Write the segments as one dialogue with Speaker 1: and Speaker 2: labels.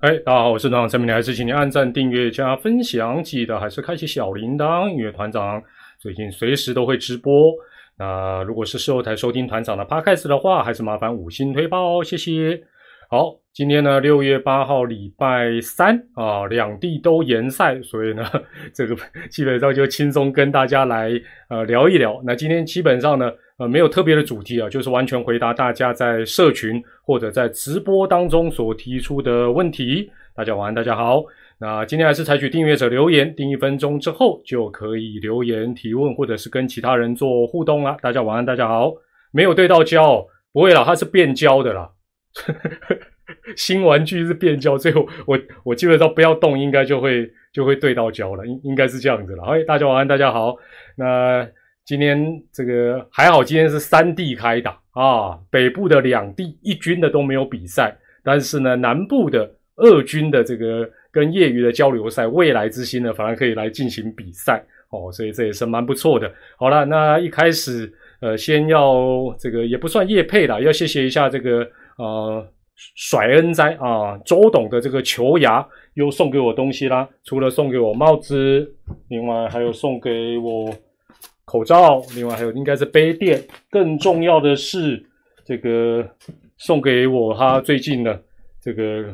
Speaker 1: 哎，大家好，我是团长陈明，还是请你按赞、订阅、加分享，记得还是开启小铃铛，因为团长最近随时都会直播。那如果是事后台收听团长的 podcast 的话，还是麻烦五星推报，谢谢。好，今天呢，六月八号，礼拜三啊，两地都延赛，所以呢，这个基本上就轻松跟大家来呃聊一聊。那今天基本上呢。呃，没有特别的主题啊，就是完全回答大家在社群或者在直播当中所提出的问题。大家晚安，大家好。那今天还是采取订阅者留言，订一分钟之后就可以留言提问，或者是跟其他人做互动啦。大家晚安，大家好。没有对到焦，不会啦，它是变焦的啦。新玩具是变焦，最后我我基本上不要动，应该就会就会对到焦了，应应该是这样子了。哎，大家晚安，大家好。那。今天这个还好，今天是三地开打啊，北部的两地一军的都没有比赛，但是呢，南部的二军的这个跟业余的交流赛，未来之星呢，反而可以来进行比赛哦，所以这也是蛮不错的。好了，那一开始呃，先要这个也不算叶配啦，要谢谢一下这个呃甩恩哉啊，周董的这个球牙又送给我东西啦，除了送给我帽子，另外还有送给我。口罩，另外还有应该是杯垫，更重要的是这个送给我他最近的这个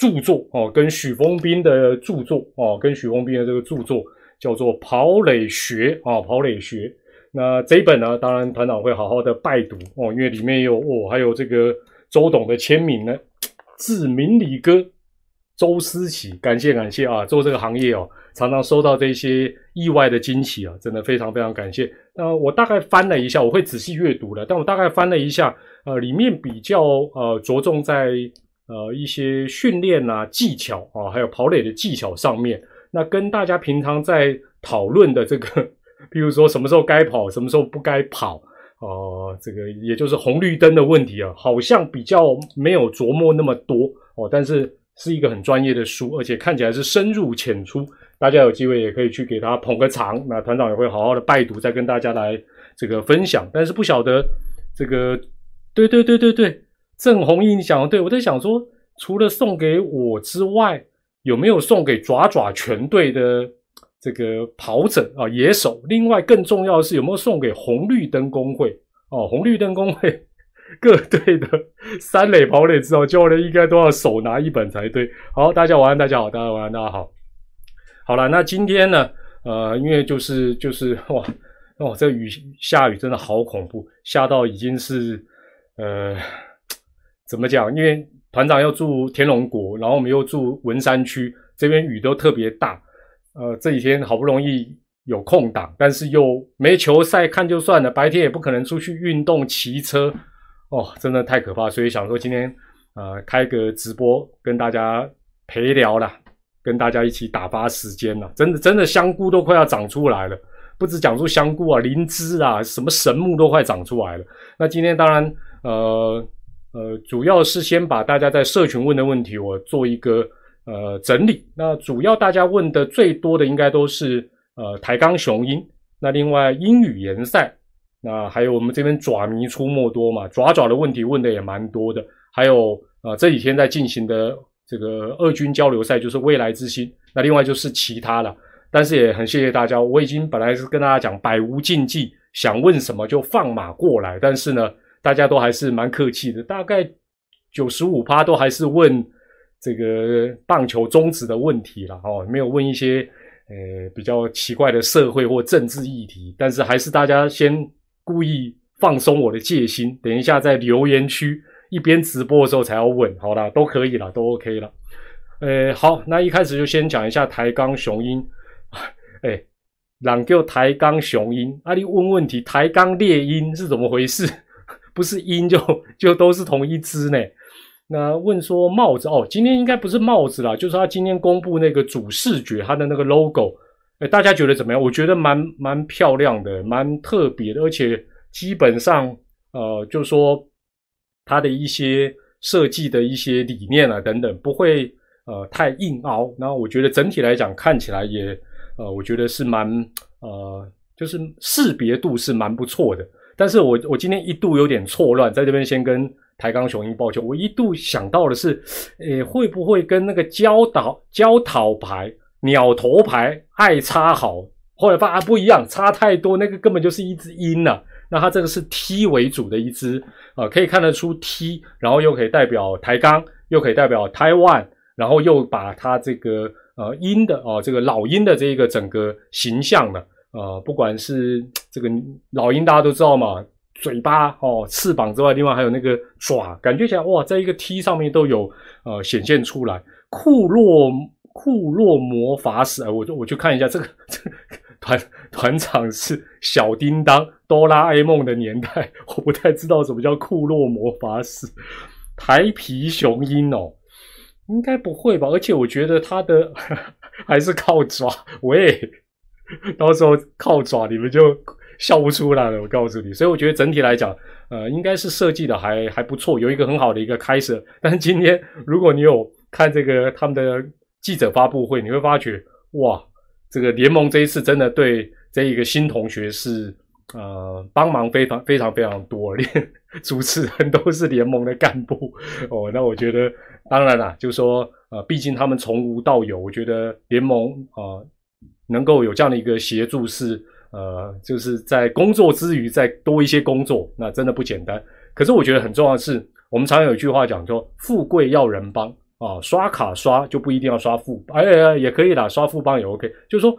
Speaker 1: 著作哦，跟许峰斌的著作哦，跟许峰斌的这个著作叫做《跑垒学》啊，《跑垒学》。那这一本呢，当然团长会好好的拜读哦，因为里面有哦，还有这个周董的签名呢，字明理哥周思齐，感谢感谢啊，做这个行业哦。常常收到这些意外的惊喜啊，真的非常非常感谢。那我大概翻了一下，我会仔细阅读的。但我大概翻了一下，呃，里面比较呃着重在呃一些训练啊、技巧啊，还有跑垒的技巧上面。那跟大家平常在讨论的这个，比如说什么时候该跑，什么时候不该跑，哦，这个也就是红绿灯的问题啊，好像比较没有琢磨那么多哦。但是是一个很专业的书，而且看起来是深入浅出。大家有机会也可以去给他捧个场，那团长也会好好的拜读，再跟大家来这个分享。但是不晓得这个，对对对对对，郑红印讲的对，我在想说，除了送给我之外，有没有送给爪爪全队的这个跑者啊野手？另外更重要的是，有没有送给红绿灯工会？哦，红绿灯工会 各队的三垒跑垒指导教练应该都要手拿一本才对。好，大家晚安，大家好，大家晚安，大家好。好了，那今天呢？呃，因为就是就是哇哦，这雨下雨真的好恐怖，下到已经是呃怎么讲？因为团长要住天龙国，然后我们又住文山区，这边雨都特别大。呃，这几天好不容易有空档，但是又没球赛看就算了，白天也不可能出去运动骑车哦，真的太可怕。所以想说今天呃开个直播跟大家陪聊了。跟大家一起打发时间了，真的真的香菇都快要长出来了，不止讲出香菇啊，灵芝啊，什么神木都快长出来了。那今天当然，呃呃，主要是先把大家在社群问的问题，我做一个呃整理。那主要大家问的最多的应该都是呃抬杠雄鹰，那另外英语联赛，那还有我们这边爪迷出没多嘛，爪爪的问题问的也蛮多的，还有呃这几天在进行的。这个二军交流赛就是未来之星，那另外就是其他了。但是也很谢谢大家，我已经本来是跟大家讲百无禁忌，想问什么就放马过来。但是呢，大家都还是蛮客气的，大概九十五趴都还是问这个棒球宗旨的问题了哦，没有问一些呃比较奇怪的社会或政治议题。但是还是大家先故意放松我的戒心，等一下在留言区。一边直播的时候才要问，好啦，都可以了，都 OK 了。呃，好，那一开始就先讲一下抬杠雄鹰。哎，朗叫抬杠雄鹰，啊，你问问题，抬杠猎鹰是怎么回事？不是鹰就 就都是同一只呢？那问说帽子哦，今天应该不是帽子啦，就是他今天公布那个主视觉，他的那个 logo，哎，大家觉得怎么样？我觉得蛮蛮漂亮的，蛮特别的，而且基本上呃，就说。它的一些设计的一些理念啊等等，不会呃太硬凹，然后我觉得整体来讲看起来也呃，我觉得是蛮呃，就是识别度是蛮不错的。但是我我今天一度有点错乱，在这边先跟台钢雄鹰报球，我一度想到的是，诶，会不会跟那个焦岛焦桃牌、鸟头牌爱插好？后来发啊不一样，差太多，那个根本就是一只鹰呐。那它这个是 T 为主的一只啊，可以看得出 T，然后又可以代表台钢，又可以代表台湾，然后又把它这个呃鹰的哦，这个老鹰的这个整个形象呢，呃，不管是这个老鹰大家都知道嘛，嘴巴哦，翅膀之外，另外还有那个爪，感觉起来哇，在一个 T 上面都有呃显现出来。库洛库洛魔法使，我就我去看一下这个 这。团团长是小叮当哆啦 A 梦的年代，我不太知道什么叫库洛魔法使。台皮雄鹰哦，应该不会吧？而且我觉得它的 还是靠爪，喂，到时候靠爪你们就笑不出来了。我告诉你，所以我觉得整体来讲，呃，应该是设计的还还不错，有一个很好的一个开始。但是今天如果你有看这个他们的记者发布会，你会发觉哇。这个联盟这一次真的对这一个新同学是呃帮忙非常非常非常多，连 主持人都是联盟的干部哦。那我觉得当然啦，就是说呃，毕竟他们从无到有，我觉得联盟啊能够有这样的一个协助是呃，就是在工作之余再多一些工作，那真的不简单。可是我觉得很重要的是，我们常有一句话讲说，富贵要人帮。啊，刷卡刷就不一定要刷副，哎，也可以啦，刷副帮也 OK。就是说，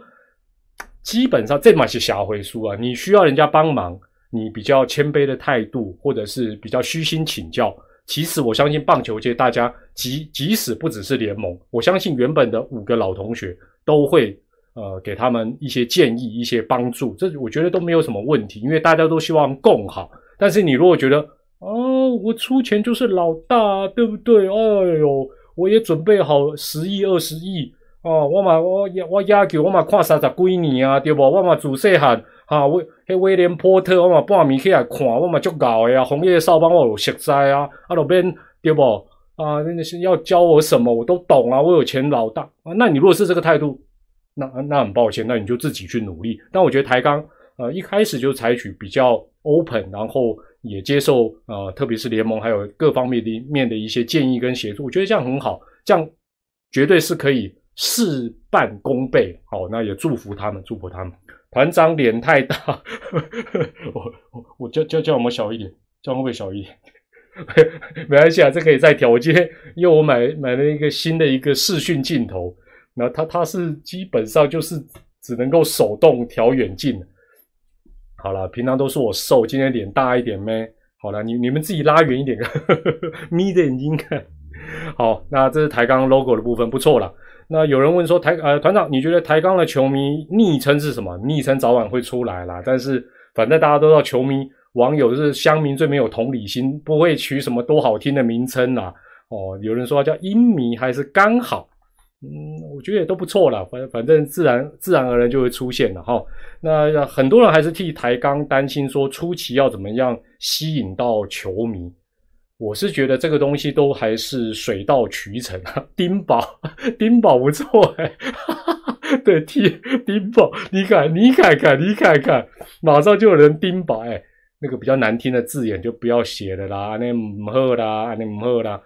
Speaker 1: 基本上这嘛是小回书啊，你需要人家帮忙，你比较谦卑的态度，或者是比较虚心请教。其实我相信棒球界大家，即即使不只是联盟，我相信原本的五个老同学都会呃给他们一些建议、一些帮助，这我觉得都没有什么问题，因为大家都希望共好。但是你如果觉得哦，我出钱就是老大，对不对？哎呦。我也准备好十亿、二十亿哦，我嘛我我要求我嘛看三十几年啊，对不？我嘛自细汉哈，威迄威廉波特我嘛半暝起来看，我嘛足搞的啊，红叶少帮我有熟知啊，啊路边对不？啊，那是要教我什么我都懂啊，我有钱老大啊。那你如果是这个态度，那那很抱歉，那你就自己去努力。但我觉得台钢呃一开始就采取比较 open，然后。也接受啊，特别是联盟还有各方面的面的一些建议跟协助，我觉得这样很好，这样绝对是可以事半功倍。好，那也祝福他们，祝福他们。团长脸太大，我我我叫叫叫我们小一点，叫会不会小一点？没关系啊，这可以再调。我今天因为我买买了一个新的一个视讯镜头，那它它是基本上就是只能够手动调远近。好了，平常都是我瘦，今天脸大一点咩？好了，你你们自己拉远一点，呵呵呵眯着眼睛看。好，那这是台钢 logo 的部分，不错了。那有人问说，台呃团长，你觉得台钢的球迷昵称是什么？昵称早晚会出来啦，但是反正大家都知道，球迷网友是乡民最没有同理心，不会取什么多好听的名称啦。哦，有人说叫英迷还是刚好？嗯，我觉得也都不错了，反反正自然自然而然就会出现了哈。那很多人还是替台钢担心，说初期要怎么样吸引到球迷。我是觉得这个东西都还是水到渠成啊。丁宝，丁宝不错哎，对，替丁宝，你看，你看看，你看看，马上就有人丁宝哎，那个比较难听的字眼就不要写了啦，那唔好啦，那唔好啦。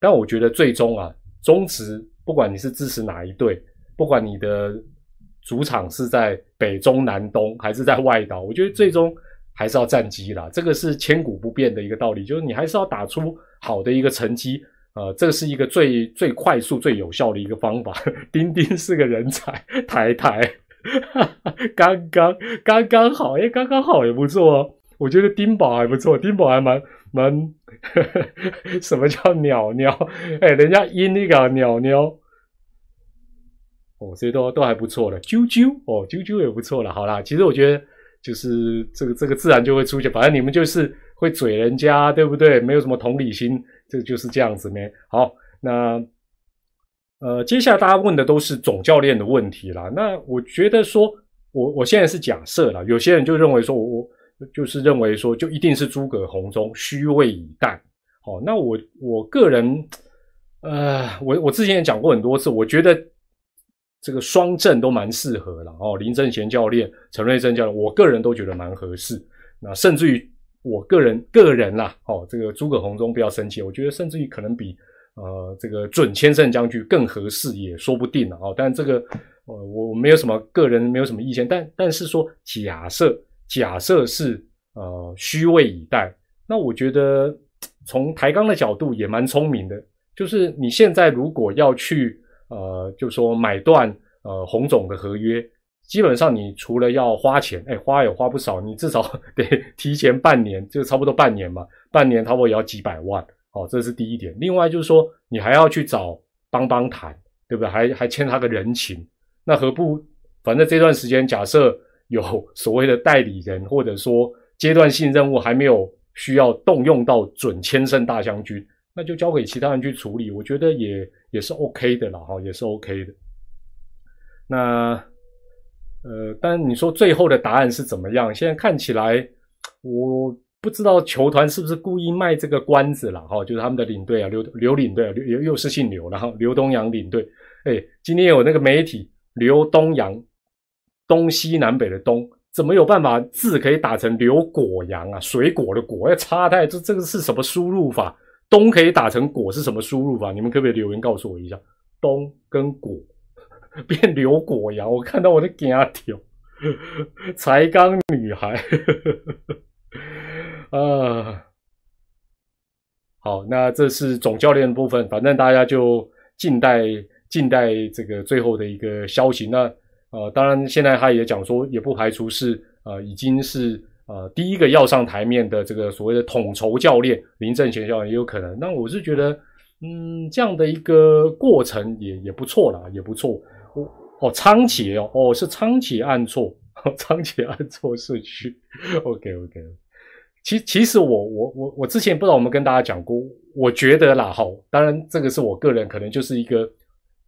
Speaker 1: 但我觉得最终啊，宗旨。不管你是支持哪一队，不管你的主场是在北中南东还是在外岛，我觉得最终还是要战绩啦。这个是千古不变的一个道理，就是你还是要打出好的一个成绩。呃，这是一个最最快速、最有效的一个方法。丁丁是个人才，台台刚刚刚刚好，哎，刚刚好也不错哦。我觉得丁宝还不错，丁宝还蛮蛮。什么叫鸟鸟？哎，人家音那个鸟鸟。哦，这些都都还不错的，啾啾哦，啾啾也不错了。好啦，其实我觉得就是这个这个自然就会出现，反正你们就是会嘴人家，对不对？没有什么同理心，这就是这样子咩？好，那呃，接下来大家问的都是总教练的问题啦。那我觉得说，我我现在是假设了，有些人就认为说我我就是认为说，就一定是诸葛红中虚位以待。好，那我我个人呃，我我之前也讲过很多次，我觉得。这个双正都蛮适合了哦，林正贤教练、陈瑞正教练，我个人都觉得蛮合适。那甚至于我个人个人啦，哦，这个诸葛红中不要生气，我觉得甚至于可能比呃这个准千胜将军更合适，也说不定了哦。但这个呃我没有什么个人没有什么意见，但但是说假设假设是呃虚位以待，那我觉得从台钢的角度也蛮聪明的，就是你现在如果要去呃就说买断呃红总的合约。基本上，你除了要花钱，哎，花也花不少，你至少 得 提前半年，就差不多半年嘛，半年差不多也要几百万，哦，这是第一点。另外就是说，你还要去找帮帮谈，对不对？还还欠他个人情，那何不？反正这段时间，假设有 所谓的代理人，或者说阶段性任务还没有需要动用到准千胜大将军，那就交给其他人去处理，我觉得也也是 OK 的了，哈，也是 OK 的。那。呃，但你说最后的答案是怎么样？现在看起来，我不知道球团是不是故意卖这个关子了哈，就是他们的领队啊，刘刘领队啊，刘又是姓刘，然后刘东阳领队，哎，今天有那个媒体刘东阳，东西南北的东，怎么有办法字可以打成刘果阳啊？水果的果要插太，这这个是什么输入法？东可以打成果是什么输入法？你们可不可以留言告诉我一下？东跟果。变刘果阳，我看到我的惊跳，才刚女孩啊，好，那这是总教练的部分，反正大家就静待静待这个最后的一个消息。那呃，当然现在他也讲说，也不排除是呃已经是呃第一个要上台面的这个所谓的统筹教练林正贤教练也有可能。那我是觉得，嗯，这样的一个过程也也不错啦，也不错。哦哦，仓颉哦哦，是仓颉按错，仓颉按错社区。OK OK，其其实我我我我之前不知道我们跟大家讲过，我觉得啦哈，当然这个是我个人可能就是一个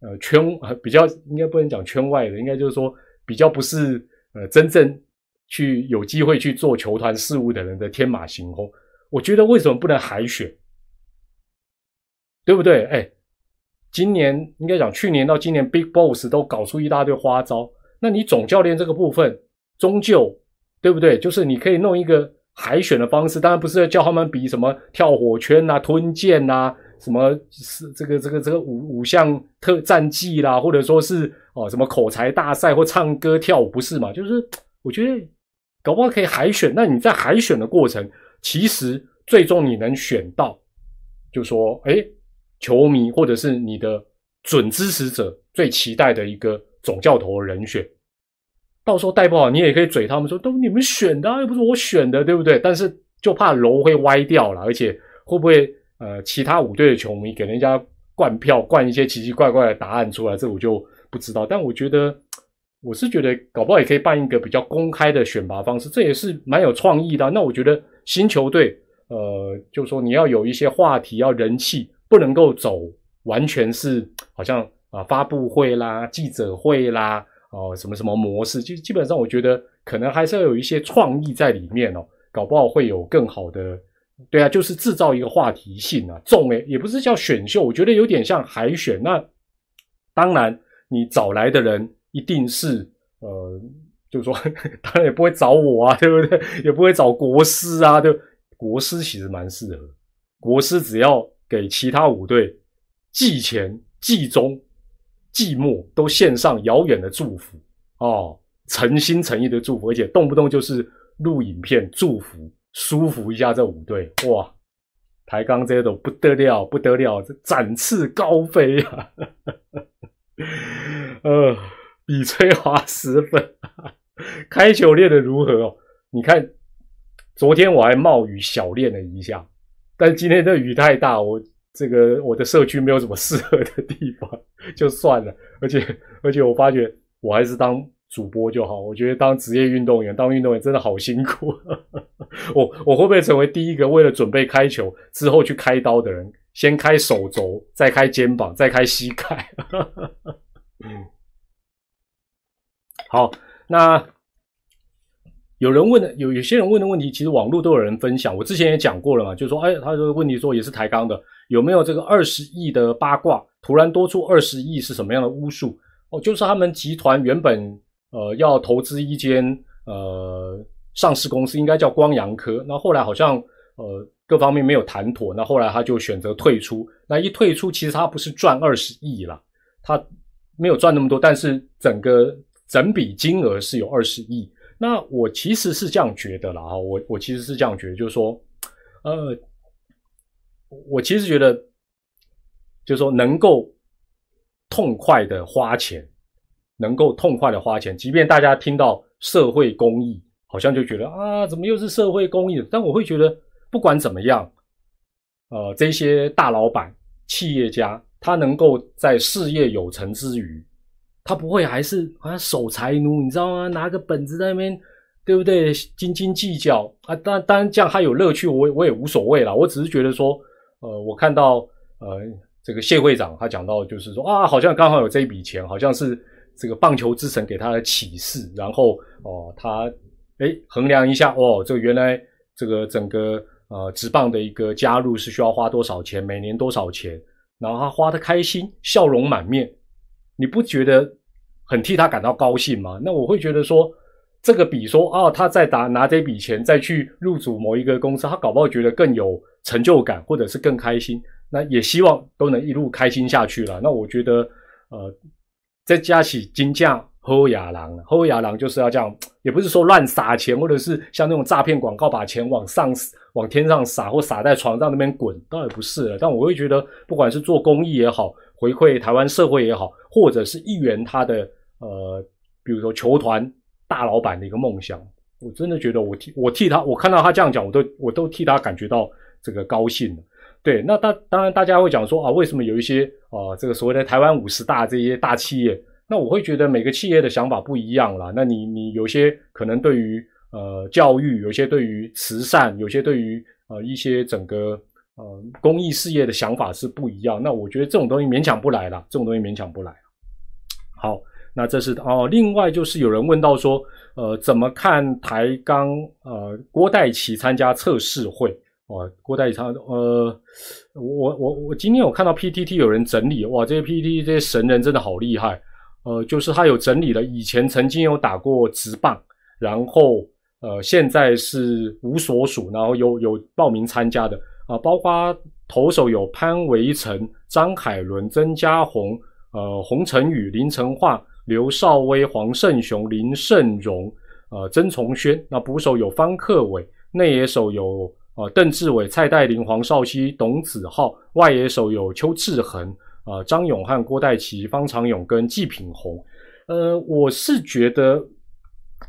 Speaker 1: 呃圈呃比较应该不能讲圈外的，应该就是说比较不是呃真正去有机会去做球团事务的人的天马行空。我觉得为什么不能海选，对不对？哎。今年应该讲，去年到今年，Big Boss 都搞出一大堆花招。那你总教练这个部分，终究对不对？就是你可以弄一个海选的方式，当然不是叫他们比什么跳火圈呐、吞剑呐，什么是这个这个这个五五项特战绩啦，或者说是哦什么口才大赛或唱歌跳舞，不是嘛？就是我觉得搞不好可以海选。那你在海选的过程，其实最终你能选到，就说哎。球迷或者是你的准支持者最期待的一个总教头人选，到时候带不好，你也可以嘴他们说都你们选的，又不是我选的，对不对？但是就怕楼会歪掉了，而且会不会呃其他五队的球迷给人家灌票，灌一些奇奇怪怪的答案出来，这我就不知道。但我觉得我是觉得搞不好也可以办一个比较公开的选拔方式，这也是蛮有创意的。那我觉得新球队呃，就说你要有一些话题，要人气。不能够走完全是好像啊发布会啦、记者会啦哦什么什么模式，就基本上我觉得可能还是要有一些创意在里面哦，搞不好会有更好的。对啊，就是制造一个话题性啊，重诶也不是叫选秀，我觉得有点像海选。那当然你找来的人一定是呃，就是说 当然也不会找我啊，对不对？也不会找国师啊，对，国师其实蛮适合，国师只要。给其他五队季前、季中、季末都献上遥远的祝福哦，诚心诚意的祝福，而且动不动就是录影片祝福，舒服一下这五队哇！抬杠这些都不得了，不得了，这展翅高飞啊！呃，比崔华十分，开球练的如何哦？你看，昨天我还冒雨小练了一下。但今天这雨太大，我这个我的社区没有什么适合的地方，就算了。而且而且我发觉我还是当主播就好。我觉得当职业运动员，当运动员真的好辛苦。我我会不会成为第一个为了准备开球之后去开刀的人？先开手肘，再开肩膀，再开膝盖。嗯，好，那。有人问的有有些人问的问题，其实网络都有人分享。我之前也讲过了嘛，就说，哎，他这个问题说也是抬杠的，有没有这个二十亿的八卦？突然多出二十亿是什么样的巫术？哦，就是他们集团原本呃要投资一间呃上市公司，应该叫光阳科。那后来好像呃各方面没有谈妥，那后来他就选择退出。那一退出，其实他不是赚二十亿了，他没有赚那么多，但是整个整笔金额是有二十亿。那我其实是这样觉得了啊，我我其实是这样觉得，就是说，呃，我其实觉得，就是说能够痛快的花钱，能够痛快的花钱，即便大家听到社会公益，好像就觉得啊，怎么又是社会公益？但我会觉得，不管怎么样，呃，这些大老板、企业家，他能够在事业有成之余。他不会还是好像守财奴，你知道吗？拿个本子在那边，对不对？斤斤计较啊！当当然这样他有乐趣，我我也无所谓啦。我只是觉得说，呃，我看到呃这个谢会长他讲到，就是说啊，好像刚好有这一笔钱，好像是这个棒球之神给他的启示。然后哦，他哎衡量一下，哦，这原来这个整个呃职棒的一个加入是需要花多少钱，每年多少钱，然后他花的开心，笑容满面。你不觉得很替他感到高兴吗？那我会觉得说，这个比说啊，他在拿拿这笔钱再去入主某一个公司，他搞不好觉得更有成就感，或者是更开心。那也希望都能一路开心下去了。那我觉得，呃，再加起金价喝亚郎，喝亚郎就是要这样，也不是说乱撒钱，或者是像那种诈骗广告把钱往上往天上撒，或撒在床上那边滚，倒也不是了。但我会觉得，不管是做公益也好。回馈台湾社会也好，或者是一员他的呃，比如说球团大老板的一个梦想，我真的觉得我替我替他，我看到他这样讲，我都我都替他感觉到这个高兴对，那当当然大家会讲说啊，为什么有一些啊这个所谓的台湾五十大这些大企业，那我会觉得每个企业的想法不一样啦。那你你有些可能对于呃教育，有些对于慈善，有些对于呃一些整个。呃，公益事业的想法是不一样，那我觉得这种东西勉强不来了，这种东西勉强不来。好，那这是哦，另外就是有人问到说，呃，怎么看台钢呃郭代奇参加测试会？哦，郭代奇参呃，我我我今天有看到 PTT 有人整理，哇，这些 PTT 这些神人真的好厉害，呃，就是他有整理了以前曾经有打过直棒，然后呃现在是无所属，然后有有报名参加的。啊，包括投手有潘维成、张凯伦、曾家宏、呃洪承宇、林成化、刘少威、黄胜雄、林胜荣、呃曾从轩。那捕手有方克伟，内野手有呃邓志伟、蔡代林、黄少熙、董子浩，外野手有邱志恒、呃张永汉、郭代奇、方长勇跟季品宏。呃，我是觉得，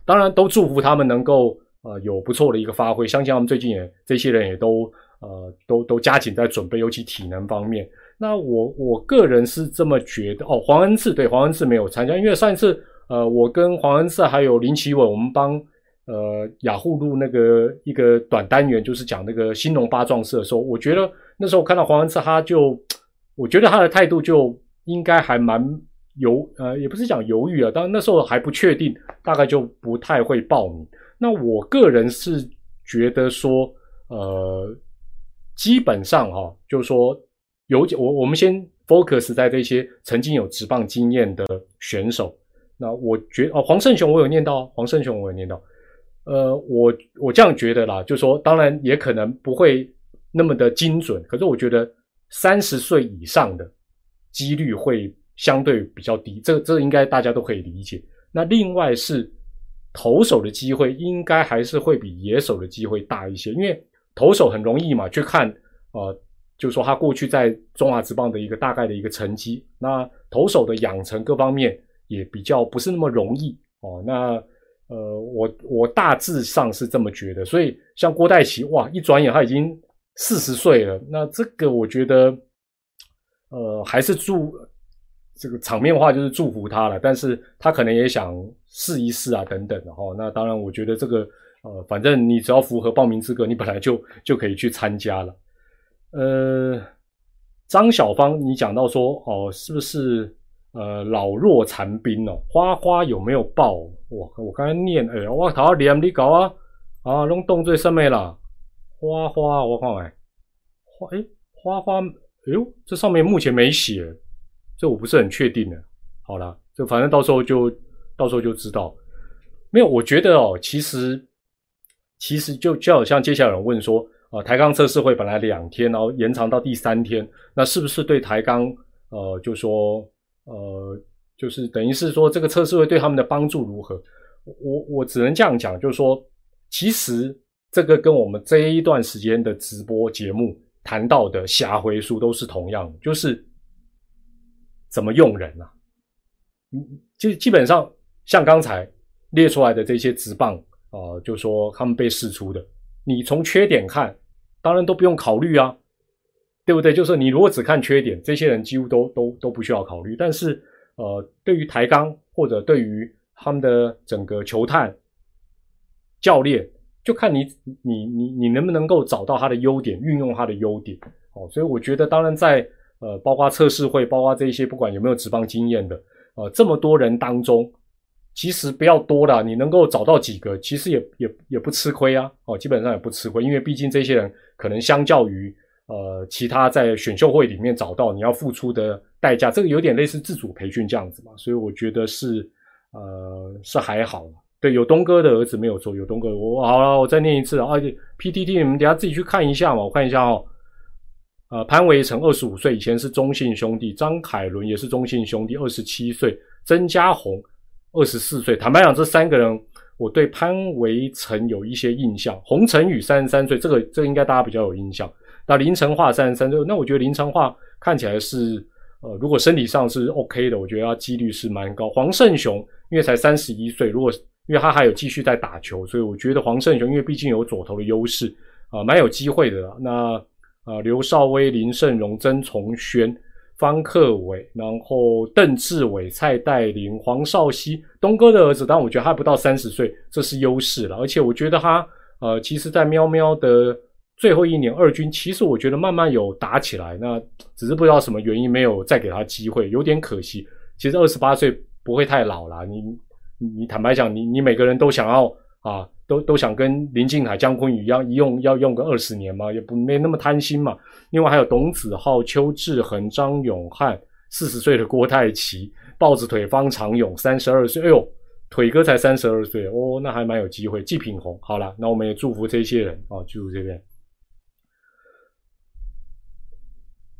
Speaker 1: 当然都祝福他们能够呃有不错的一个发挥，相信他们最近也这些人也都。呃，都都加紧在准备，尤其体能方面。那我我个人是这么觉得哦。黄恩赐对黄恩赐没有参加，因为上一次呃，我跟黄恩赐还有林奇伟，我们帮呃雅虎录那个一个短单元，就是讲那个新农八壮士的时候，我觉得那时候看到黄恩赐，他就我觉得他的态度就应该还蛮犹呃，也不是讲犹豫啊，当然那时候还不确定，大概就不太会报名。那我个人是觉得说呃。基本上哈，就是说有我我们先 focus 在这些曾经有职棒经验的选手。那我觉哦，黄胜雄我有念到，黄胜雄我有念到。呃，我我这样觉得啦，就说当然也可能不会那么的精准，可是我觉得三十岁以上的几率会相对比较低，这这应该大家都可以理解。那另外是投手的机会，应该还是会比野手的机会大一些，因为。投手很容易嘛，去看，呃，就是说他过去在中华职棒的一个大概的一个成绩。那投手的养成各方面也比较不是那么容易哦。那呃，我我大致上是这么觉得。所以像郭代奇，哇，一转眼他已经四十岁了。那这个我觉得，呃，还是祝这个场面话就是祝福他了。但是他可能也想试一试啊，等等的哈。那当然，我觉得这个。呃，反正你只要符合报名资格，你本来就就可以去参加了。呃，张小芳，你讲到说哦，是不是呃老弱残兵哦？花花有没有报？我我刚才念哎，我头连你搞啊啊，弄动最上面了。花花，我看哎，花哎花花，哎呦，这上面目前没写，这我不是很确定的。好了，就反正到时候就到时候就知道。没有，我觉得哦，其实。其实就就好像接下来有人问说，啊，台钢测试会本来两天，然后延长到第三天，那是不是对台钢，呃，就说，呃，就是等于是说这个测试会对他们的帮助如何？我我只能这样讲，就是说，其实这个跟我们这一段时间的直播节目谈到的下回书都是同样的，就是怎么用人啊，嗯，就基本上像刚才列出来的这些直棒啊，就说他们被试出的，你从缺点看，当然都不用考虑啊，对不对？就是你如果只看缺点，这些人几乎都都都不需要考虑，但是呃，对于台钢或者对于他们的整个球探教练，就看你你你你能不能够找到他的优点，运用他的优点。哦，所以我觉得，当然在呃，包括测试会，包括这些不管有没有职棒经验的，呃，这么多人当中，其实不要多了，你能够找到几个，其实也也也不吃亏啊。哦，基本上也不吃亏，因为毕竟这些人可能相较于呃其他在选秀会里面找到，你要付出的代价，这个有点类似自主培训这样子嘛。所以我觉得是。呃，是还好，对，有东哥的儿子没有错，有东哥，我好了，我再念一次啊，PTT 你们等下自己去看一下嘛，我看一下哦，呃，潘维成二十五岁，以前是中信兄弟，张凯伦也是中信兄弟，二十七岁，曾家宏二十四岁，坦白讲，这三个人我对潘维辰有一些印象，洪承宇三十三岁，这个这应该大家比较有印象，那林成化三十三岁，那我觉得林成化看起来是。呃，如果身体上是 OK 的，我觉得他几率是蛮高。黄胜雄因为才三十一岁，如果因为他还有继续在打球，所以我觉得黄胜雄因为毕竟有左投的优势啊，蛮有机会的。那啊，刘少威、林胜荣、曾崇轩、方克伟，然后邓志伟、蔡代林、黄少熙，东哥的儿子，但我觉得他不到三十岁，这是优势了。而且我觉得他呃，其实在喵喵的。最后一年二军，其实我觉得慢慢有打起来，那只是不知道什么原因没有再给他机会，有点可惜。其实二十八岁不会太老了，你你坦白讲，你你每个人都想要啊，都都想跟林敬海、姜昆宇一样，一用要用个二十年嘛，也不没那么贪心嘛。另外还有董子浩、邱志恒、张永汉，四十岁的郭泰奇，豹子腿方长勇，三十二岁，哎呦，腿哥才三十二岁哦，那还蛮有机会。季品红，好了，那我们也祝福这些人啊，祝福这边。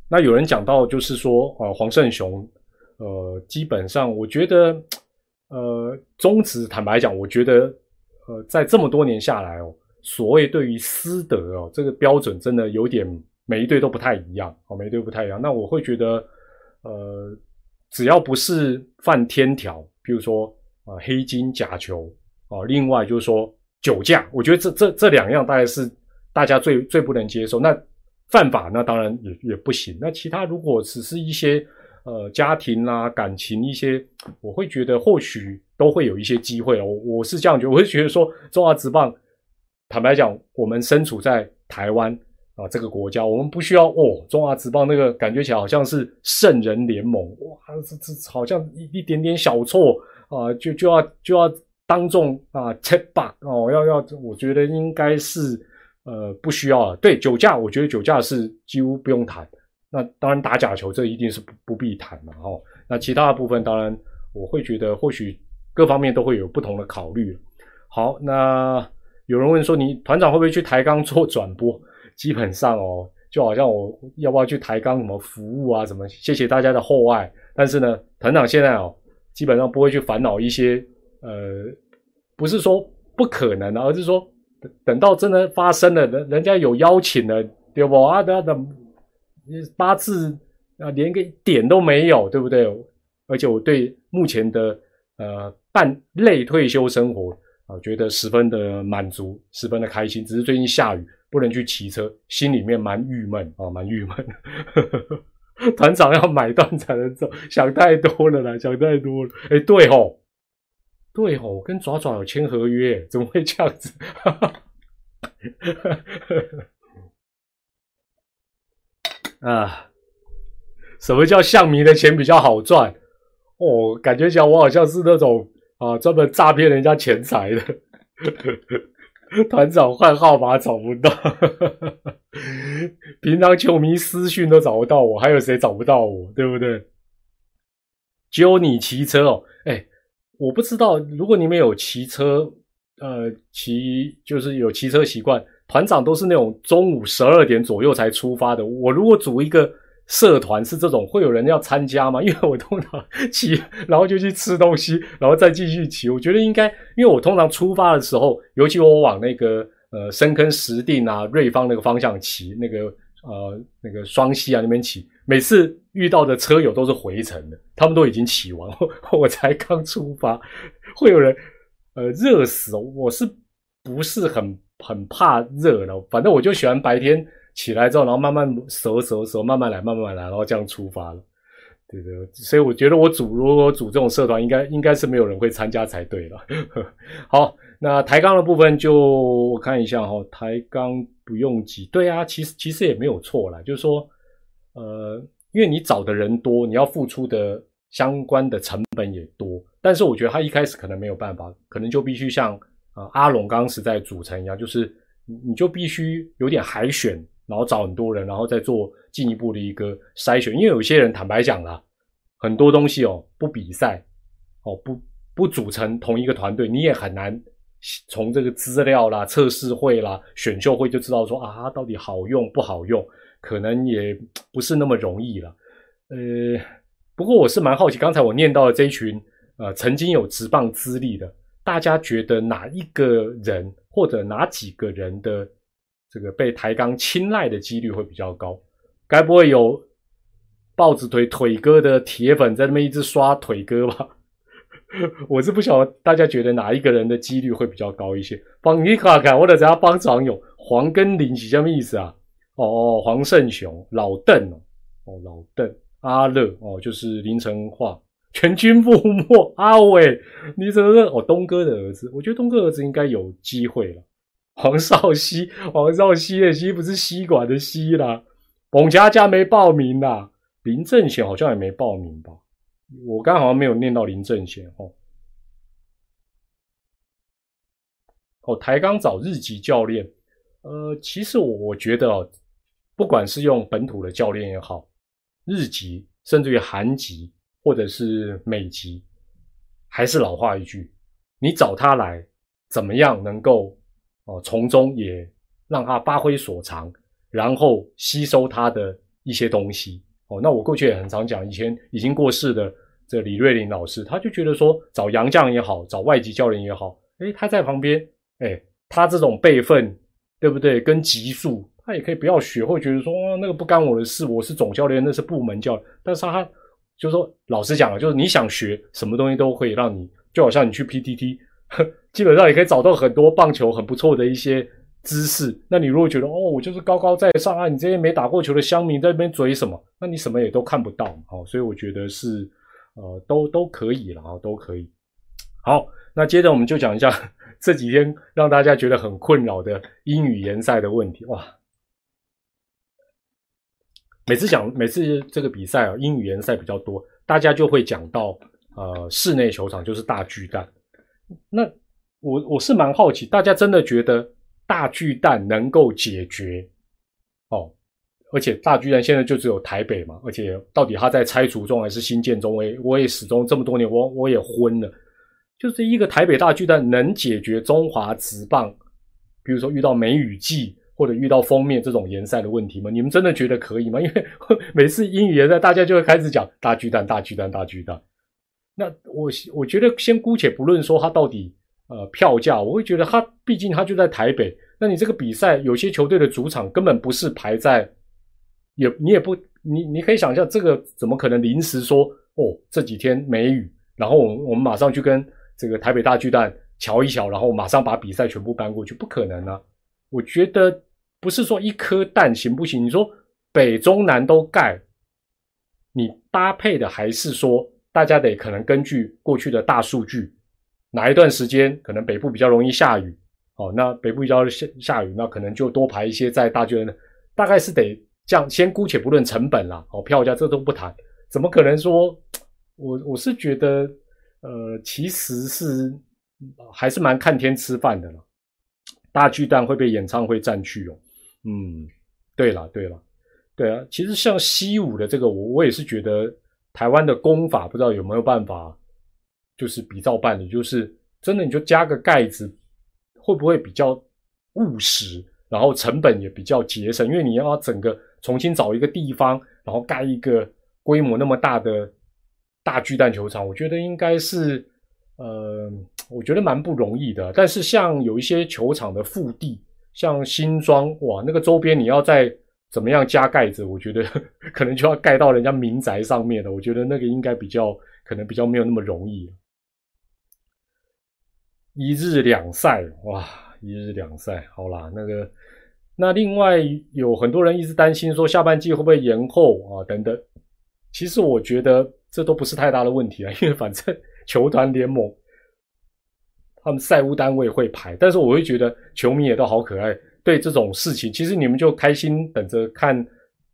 Speaker 1: 那有人讲到，就是说，呃，黄胜雄，呃，基本上我觉得，呃，宗旨坦白讲，我觉得，呃，在这么多年下来哦，所谓对于师德哦，这个标准真的有点每一队都不太一样，哦，每一队不太一样。那我会觉得，呃，只要不是犯天条，比如说啊黑金假球啊，另外就是说酒驾，我觉得这这这两样大概是大家最最不能接受。那犯法那当然也也不行。那其他如果只是一些呃家庭啊感情一些，我会觉得或许都会有一些机会。我我是这样觉得，我是觉得说中华职棒，坦白讲，我们身处在台湾啊这个国家，我们不需要哦中华职棒那个感觉起来好像是圣人联盟哇，这这好像一一点点小错啊就就要就要当众啊 check back 哦要要，我觉得应该是。呃，不需要了。对酒驾，我觉得酒驾是几乎不用谈。那当然打假球，这一定是不不必谈嘛。哦，那其他的部分，当然我会觉得或许各方面都会有不同的考虑。好，那有人问说，你团长会不会去台钢做转播？基本上哦，就好像我要不要去台钢什么服务啊，什么？谢谢大家的厚爱。但是呢，团长现在哦，基本上不会去烦恼一些呃，不是说不可能，而是说。等到真的发生了，人人家有邀请了，对不啊？等等，八字啊，连个点都没有，对不对？而且我对目前的呃半类退休生活啊，觉得十分的满足，十分的开心。只是最近下雨，不能去骑车，心里面蛮郁闷啊，蛮郁闷。团长要买断才能走，想太多了啦，想太多了。哎，对吼。对哦，跟爪爪有签合约，怎么会这样子？啊，什么叫象迷的钱比较好赚？哦，感觉起来我好像是那种啊，专门诈骗人家钱财的团长，换号码找不到，平常球迷私讯都找不到我，还有谁找不到我？对不对？只有你骑车哦，哎。我不知道，如果你们有骑车呃骑就是有骑车习惯，团长都是那种中午十二点左右才出发的。我如果组一个社团是这种，会有人要参加吗？因为我通常骑，然后就去吃东西，然后再继续骑。我觉得应该，因为我通常出发的时候，尤其我往那个呃深坑石定啊瑞芳那个方向骑，那个呃那个双溪啊那边骑，每次遇到的车友都是回程的，他们都已经骑完，我才刚出发，会有人呃热死。我是不是很很怕热了？反正我就喜欢白天。起来之后，然后慢慢熟熟熟，慢慢来，慢慢来，然后这样出发了，对对，所以我觉得我组如果组这种社团，应该应该是没有人会参加才对了。好，那抬杠的部分就我看一下哈，抬杠不用急，对啊，其实其实也没有错啦，就是说，呃，因为你找的人多，你要付出的相关的成本也多，但是我觉得他一开始可能没有办法，可能就必须像啊阿龙刚时在组成一样，就是你就必须有点海选。然后找很多人，然后再做进一步的一个筛选。因为有些人坦白讲啦，很多东西哦，不比赛哦，不不组成同一个团队，你也很难从这个资料啦、测试会啦、选秀会就知道说啊，到底好用不好用，可能也不是那么容易了。呃，不过我是蛮好奇，刚才我念到的这一群呃曾经有职棒资历的，大家觉得哪一个人或者哪几个人的？这个被抬杠青睐的几率会比较高，该不会有豹子腿腿哥的铁粉在那边一直刷腿哥吧？我是不晓得大家觉得哪一个人的几率会比较高一些。帮你看看，我的只要帮常勇黄根林是什么意思啊？哦，黄胜雄、老邓哦，哦老邓阿乐哦，就是林成化全军覆没。阿伟，你怎么认？哦，东哥的儿子，我觉得东哥儿子应该有机会了。黄少熙，黄少熙的熙不是吸管的吸啦。彭佳佳没报名啦，林正贤好像也没报名吧？我刚好像没有念到林正贤哦。哦，台钢找日籍教练，呃，其实我我觉得，不管是用本土的教练也好，日籍甚至于韩籍或者是美籍，还是老话一句，你找他来，怎么样能够？哦，从中也让他发挥所长，然后吸收他的一些东西。哦，那我过去也很常讲，以前已经过世的这李瑞林老师，他就觉得说，找杨绛也好，找外籍教练也好，诶，他在旁边，诶，他这种辈分，对不对？跟级数，他也可以不要学，会觉得说，那个不干我的事，我是总教练，那是部门教。但是他就是说，老实讲，就是你想学什么东西，都可以让你，就好像你去 PTT。基本上也可以找到很多棒球很不错的一些知识。那你如果觉得哦，我就是高高在上啊，你这些没打过球的乡民在那边嘴什么？那你什么也都看不到哦。所以我觉得是呃，都都可以了啊，都可以。好，那接着我们就讲一下 这几天让大家觉得很困扰的英语联赛的问题。哇，每次讲每次这个比赛啊，英语联赛比较多，大家就会讲到呃，室内球场就是大巨蛋。那我我是蛮好奇，大家真的觉得大巨蛋能够解决哦？而且大巨蛋现在就只有台北嘛，而且到底它在拆除中还是新建中？我也我也始终这么多年，我我也昏了。就是一个台北大巨蛋能解决中华职棒，比如说遇到梅雨季或者遇到封面这种联赛的问题吗？你们真的觉得可以吗？因为 每次英语联赛，大家就会开始讲大巨蛋、大巨蛋、大巨蛋。那我我觉得先姑且不论说它到底呃票价，我会觉得它毕竟它就在台北。那你这个比赛有些球队的主场根本不是排在，也你也不你你可以想象这个怎么可能临时说哦这几天没雨，然后我我们马上去跟这个台北大巨蛋瞧一瞧，然后马上把比赛全部搬过去，不可能啊！我觉得不是说一颗蛋行不行？你说北中南都盖，你搭配的还是说？大家得可能根据过去的大数据，哪一段时间可能北部比较容易下雨，哦，那北部比较下下雨，那可能就多排一些在大巨蛋。大概是得这样，先姑且不论成本啦，哦，票价这都不谈，怎么可能说？我我是觉得，呃，其实是还是蛮看天吃饭的了。大巨蛋会被演唱会占据哦。嗯，对了对了，对啊，其实像西武的这个，我我也是觉得。台湾的功法不知道有没有办法，就是比照办理，就是真的你就加个盖子，会不会比较务实，然后成本也比较节省？因为你要整个重新找一个地方，然后盖一个规模那么大的大巨蛋球场，我觉得应该是呃，我觉得蛮不容易的。但是像有一些球场的腹地，像新庄哇，那个周边你要在怎么样加盖子，我觉得 可能就要盖到人家民宅上面了。我觉得那个应该比较可能比较没有那么容易。一日两赛哇，一日两赛，好啦，那个那另外有很多人一直担心说下半季会不会延后啊等等，其实我觉得这都不是太大的问题啊，因为反正球团联盟他们赛务单位会排，但是我会觉得球迷也都好可爱，对这种事情，其实你们就开心等着看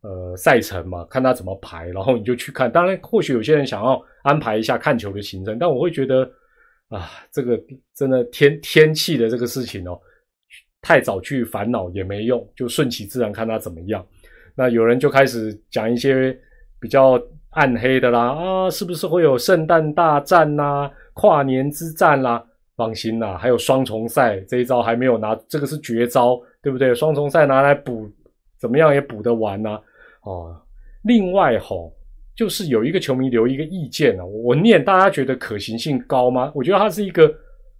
Speaker 1: 呃赛程嘛，看他怎么排，然后你就去看。当然，或许有些人想要安排一下看球的行程，但我会觉得。啊，这个真的天天气的这个事情哦，太早去烦恼也没用，就顺其自然看他怎么样。那有人就开始讲一些比较暗黑的啦，啊，是不是会有圣诞大战呐、跨年之战啦？放心啦，还有双重赛这一招还没有拿，这个是绝招，对不对？双重赛拿来补，怎么样也补得完呐。哦，另外吼。就是有一个球迷留一个意见呢，我念大家觉得可行性高吗？我觉得他是一个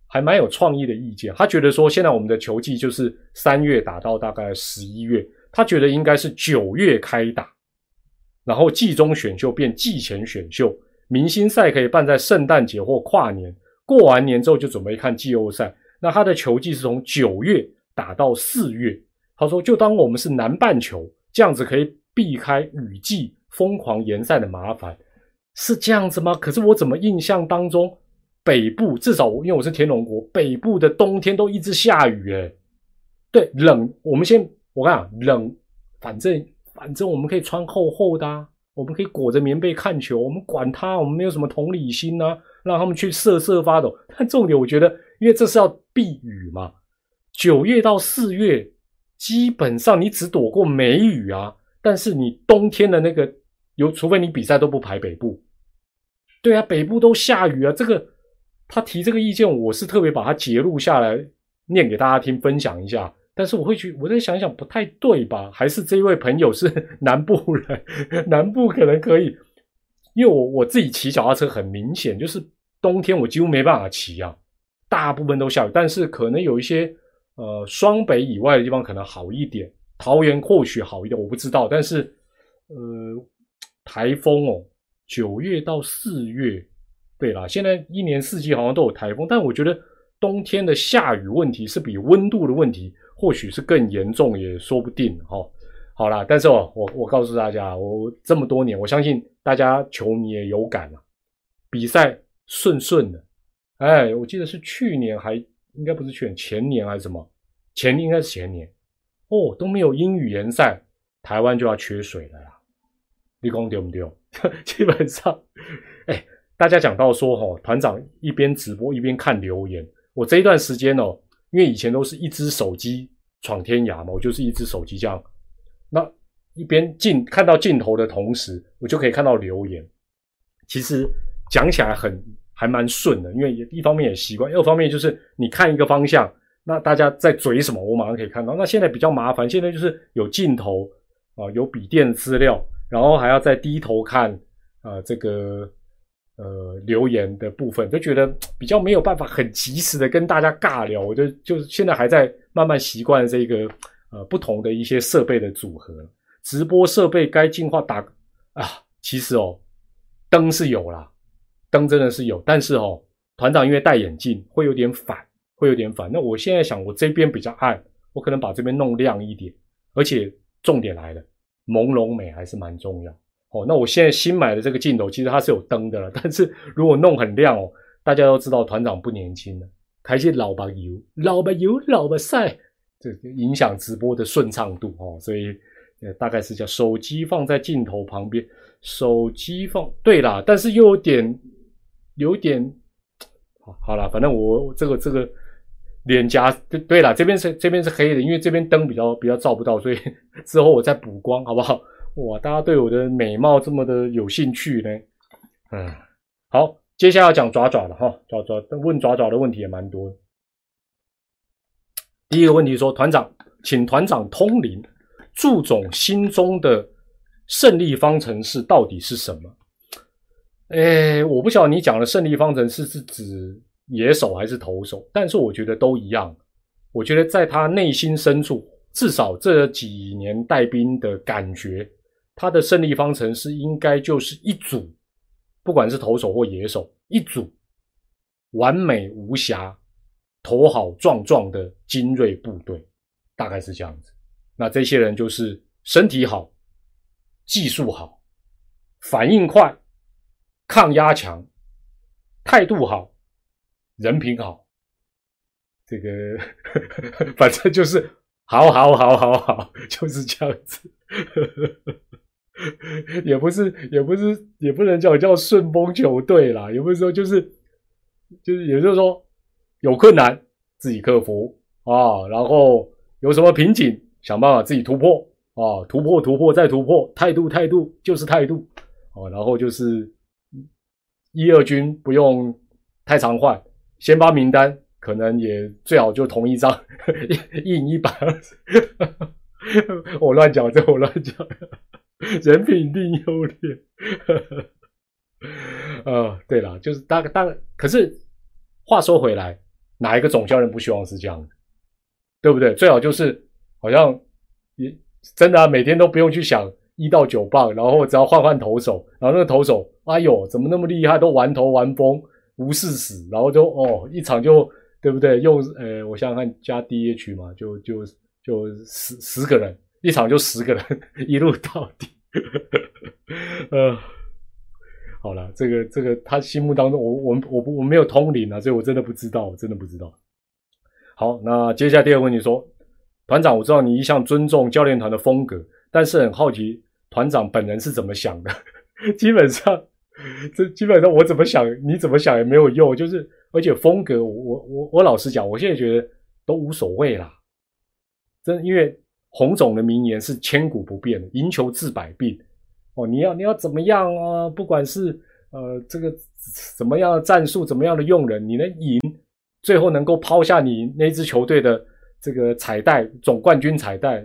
Speaker 1: 还蛮有创意的意见。他觉得说现在我们的球季就是三月打到大概十一月，他觉得应该是九月开打，然后季中选秀变季前选秀，明星赛可以办在圣诞节或跨年，过完年之后就准备看季后赛。那他的球季是从九月打到四月，他说就当我们是南半球，这样子可以避开雨季。疯狂延赛的麻烦是这样子吗？可是我怎么印象当中，北部至少因为我是天龙国，北部的冬天都一直下雨诶。对，冷，我们先我看，冷，反正反正我们可以穿厚厚的，我们可以裹着棉被看球，我们管他，我们没有什么同理心呢，让他们去瑟瑟发抖。但重点，我觉得，因为这是要避雨嘛，九月到四月，基本上你只躲过梅雨啊，但是你冬天的那个。有，除非你比赛都不排北部，对啊，北部都下雨啊。这个他提这个意见，我是特别把它截录下来念给大家听，分享一下。但是我会去，我再想想，不太对吧？还是这位朋友是南部人，南部可能可以，因为我我自己骑脚踏车很明显，就是冬天我几乎没办法骑啊，大部分都下雨。但是可能有一些呃双北以外的地方可能好一点，桃园或许好一点，我不知道。但是呃。台风哦，九月到四月，对啦，现在一年四季好像都有台风，但我觉得冬天的下雨问题是比温度的问题，或许是更严重，也说不定哈。好啦，但是哦，我我告诉大家，我这么多年，我相信大家球迷也有感啊，比赛顺顺的，哎，我记得是去年还应该不是去年，前年还是什么，前应该是前年哦，都没有英语联赛，台湾就要缺水了啦。立功丢不丢？基本上，哎，大家讲到说，哈，团长一边直播一边看留言。我这一段时间哦，因为以前都是一只手机闯天涯嘛，我就是一只手机这样，那一边镜看到镜头的同时，我就可以看到留言。其实讲起来很还蛮顺的，因为一方面也习惯，二方面就是你看一个方向，那大家在嘴什么，我马上可以看到。那现在比较麻烦，现在就是有镜头啊，有笔电资料。然后还要再低头看，呃，这个呃留言的部分，就觉得比较没有办法很及时的跟大家尬聊。我就就现在还在慢慢习惯这个呃不同的一些设备的组合。直播设备该进化打啊，其实哦，灯是有啦，灯真的是有，但是哦，团长因为戴眼镜会有点反，会有点反。那我现在想，我这边比较暗，我可能把这边弄亮一点。而且重点来了。朦胧美还是蛮重要哦。那我现在新买的这个镜头，其实它是有灯的了。但是如果弄很亮哦，大家都知道团长不年轻了，还是老白油、老白油、老白晒，这影响直播的顺畅度哦。所以呃，大概是叫手机放在镜头旁边，手机放对啦，但是又有点有点好好了，反正我这个这个。脸颊对对了，这边是这边是黑的，因为这边灯比较比较照不到，所以 之后我再补光，好不好？哇，大家对我的美貌这么的有兴趣呢？嗯，好，接下来要讲爪爪了哈，爪爪问爪爪的问题也蛮多。第一个问题说，团长，请团长通灵，祝总心中的胜利方程式到底是什么？诶，我不晓得你讲的胜利方程式是指野手还是投手，但是我觉得都一样。我觉得在他内心深处，至少这几年带兵的感觉，他的胜利方程式应该就是一组，不管是投手或野手，一组完美无瑕、头好壮壮的精锐部队，大概是这样子。那这些人就是身体好、技术好、反应快。抗压强，态度好，人品好，这个 反正就是好好好好好，就是这样子，也不是也不是也不能叫叫顺风球队啦，也不是说就是就是也就是说有困难自己克服啊，然后有什么瓶颈想办法自己突破啊，突破突破再突破，态度态度就是态度啊，然后就是。一二军不用太常换，先发名单可能也最好就同一张 印一百二十。我乱讲，这我乱讲。人品定优劣。呃，对了，就是大概大概，可是话说回来，哪一个总教练不希望是这样的？对不对？最好就是好像也真的啊每天都不用去想。一到九棒，然后只要换换投手，然后那个投手，哎呦，怎么那么厉害，都玩投玩疯，无视死，然后就哦，一场就对不对？用呃，我想想看，加 DH 嘛，就就就十十个人，一场就十个人，一路到底。呃，好了，这个这个他心目当中，我我我我没有通灵啊，所以我真的不知道，我真的不知道。好，那接下来第二个问题说，团长，我知道你一向尊重教练团的风格。但是很好奇，团长本人是怎么想的？基本上，这基本上我怎么想，你怎么想也没有用。就是，而且风格，我我我老实讲，我现在觉得都无所谓啦。真因为洪总的名言是千古不变的，赢球治百病。哦，你要你要怎么样啊？不管是呃这个怎么样的战术，怎么样的用人，你能赢，最后能够抛下你那支球队的这个彩带，总冠军彩带。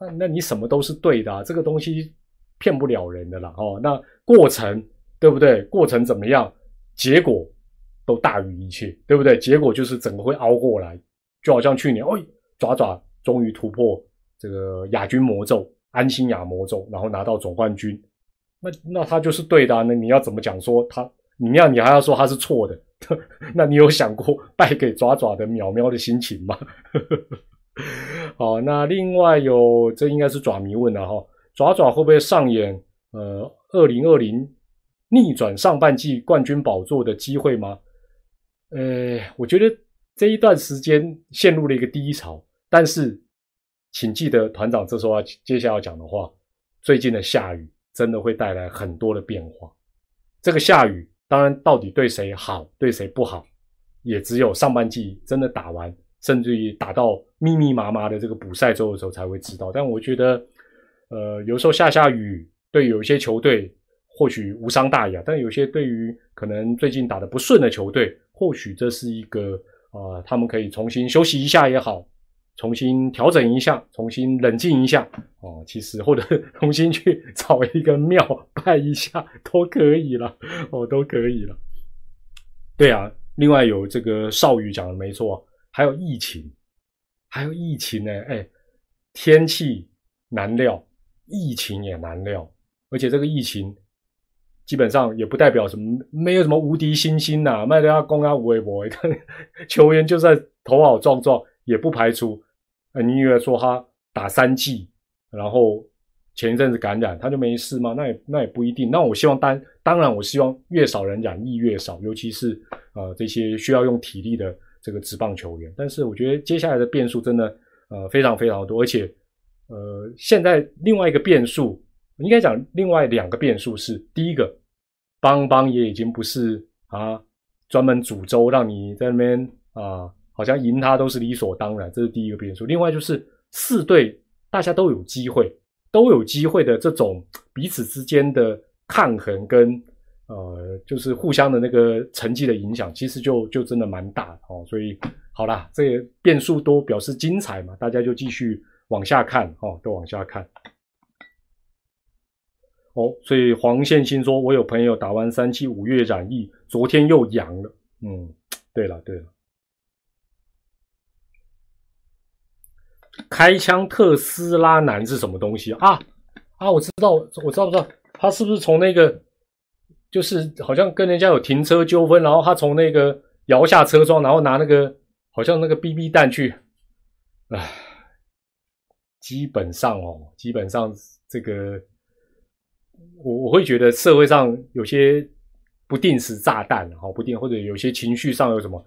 Speaker 1: 那那你什么都是对的，这个东西骗不了人的啦。哦。那过程对不对？过程怎么样？结果都大于一切，对不对？结果就是整个会熬过来，就好像去年，哎，爪爪终于突破这个亚军魔咒，安心亚魔咒，然后拿到总冠军。那那他就是对的，那你要怎么讲说他？你要你还要说他是错的？那你有想过 败给爪爪的淼淼的心情吗？好，那另外有，这应该是爪迷问的哈，爪爪会不会上演呃二零二零逆转上半季冠军宝座的机会吗？呃，我觉得这一段时间陷入了一个低潮，但是请记得团长这时候要接下来要讲的话，最近的下雨真的会带来很多的变化。这个下雨当然到底对谁好，对谁不好，也只有上半季真的打完。甚至于打到密密麻麻的这个补赛周的时候才会知道，但我觉得，呃，有时候下下雨，对有些球队或许无伤大雅，但有些对于可能最近打得不顺的球队，或许这是一个啊，他们可以重新休息一下也好，重新调整一下，重新冷静一下哦，其实或者 重新去找一个庙拜一下都可以了，哦，都可以了。对啊，另外有这个少宇讲的没错。还有疫情，还有疫情呢！哎，天气难料，疫情也难料，而且这个疫情基本上也不代表什么，没有什么无敌星星呐。麦德拉公啊，微博，球员就算头好壮壮，也不排除。呃，你以为说他打三季，然后前一阵子感染，他就没事吗？那也那也不一定。那我希望当当然，我希望越少人染疫越少，尤其是呃这些需要用体力的。这个职棒球员，但是我觉得接下来的变数真的呃非常非常多，而且呃现在另外一个变数，应该讲另外两个变数是：第一个，邦邦也已经不是啊专门煮粥让你在那边啊好像赢他都是理所当然，这是第一个变数。另外就是四队大家都有机会，都有机会的这种彼此之间的抗衡跟呃，就是互相的那个成绩的影响，其实就就真的蛮大哦。所以好啦，这变数多表示精彩嘛，大家就继续往下看哦，都往下看。哦，所以黄宪新说，我有朋友打完三期五月染疫，昨天又阳了。嗯，对了对了，开枪特斯拉男是什么东西啊？啊，我知道，我知道不，知道，他是不是从那个？就是好像跟人家有停车纠纷，然后他从那个摇下车窗，然后拿那个好像那个 BB 弹去，唉，基本上哦，基本上这个我我会觉得社会上有些不定时炸弹，哦，不定或者有些情绪上有什么，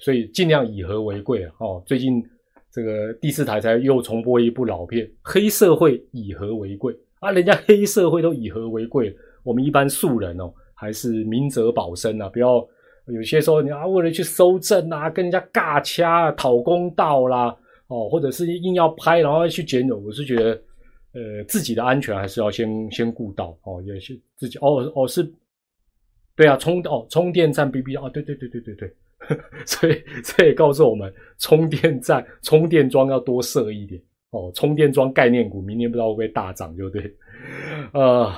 Speaker 1: 所以尽量以和为贵哦。最近这个第四台才又重播一部老片《黑社会以和为贵》啊，人家黑社会都以和为贵，我们一般素人哦。还是明哲保身啊，不要有些时候你啊为了去收证啊，跟人家尬掐讨公道啦，哦，或者是硬要拍，然后去捡我是觉得，呃，自己的安全还是要先先顾到哦，也是自己哦哦是，对啊，充哦充电站 B B 哦，对对对对对对，所以这也告诉我们，充电站充电桩要多设一点哦，充电桩概念股明年不知道会不会大涨，对不对？呃，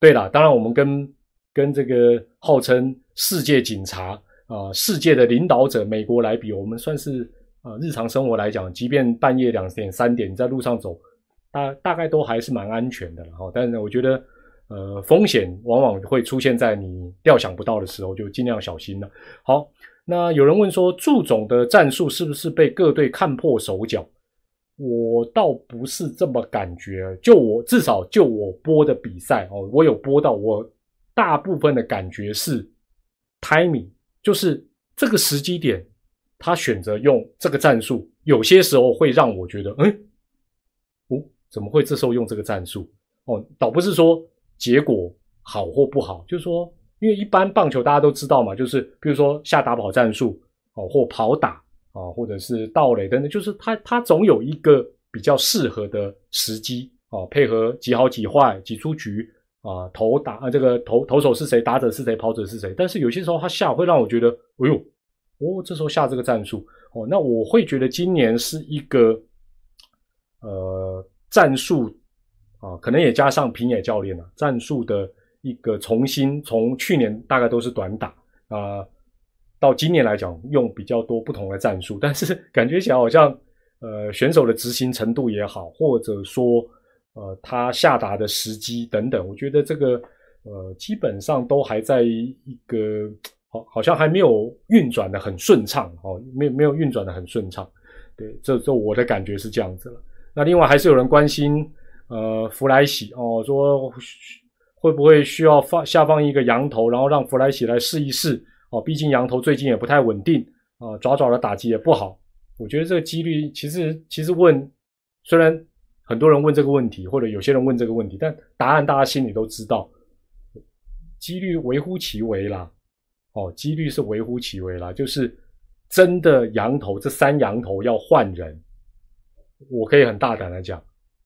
Speaker 1: 对了，当然我们跟。跟这个号称世界警察啊，世界的领导者美国来比，我们算是啊，日常生活来讲，即便半夜两点、三点你在路上走，大大概都还是蛮安全的了哈。但是我觉得，呃，风险往往会出现在你料想不到的时候，就尽量小心了。好，那有人问说，祝总的战术是不是被各队看破手脚？我倒不是这么感觉，就我至少就我播的比赛哦，我有播到我。大部分的感觉是 timing，就是这个时机点，他选择用这个战术，有些时候会让我觉得，哎，哦，怎么会这时候用这个战术？哦，倒不是说结果好或不好，就是说，因为一般棒球大家都知道嘛，就是比如说下打跑战术，哦，或跑打啊，或者是盗垒等等，就是他他总有一个比较适合的时机啊，配合几好几坏几出局。啊，投打啊，这个投投手是谁，打者是谁，跑者是谁？但是有些时候他下会让我觉得，哎呦，哦，这时候下这个战术，哦，那我会觉得今年是一个呃战术啊，可能也加上平野教练了战术的一个重新，从去年大概都是短打啊，到今年来讲用比较多不同的战术，但是感觉起来好像呃选手的执行程度也好，或者说。呃，他下达的时机等等，我觉得这个呃，基本上都还在一个好，好像还没有运转的很顺畅哦，没没有运转的很顺畅。对，这这我的感觉是这样子了。那另外还是有人关心呃，弗莱喜哦，说会不会需要放下放一个羊头，然后让弗莱奇来试一试哦，毕竟羊头最近也不太稳定啊，爪爪的打击也不好。我觉得这个几率其实其实问虽然。很多人问这个问题，或者有些人问这个问题，但答案大家心里都知道，几率微乎其微啦。哦，几率是微乎其微啦，就是真的羊头这三羊头要换人，我可以很大胆的讲，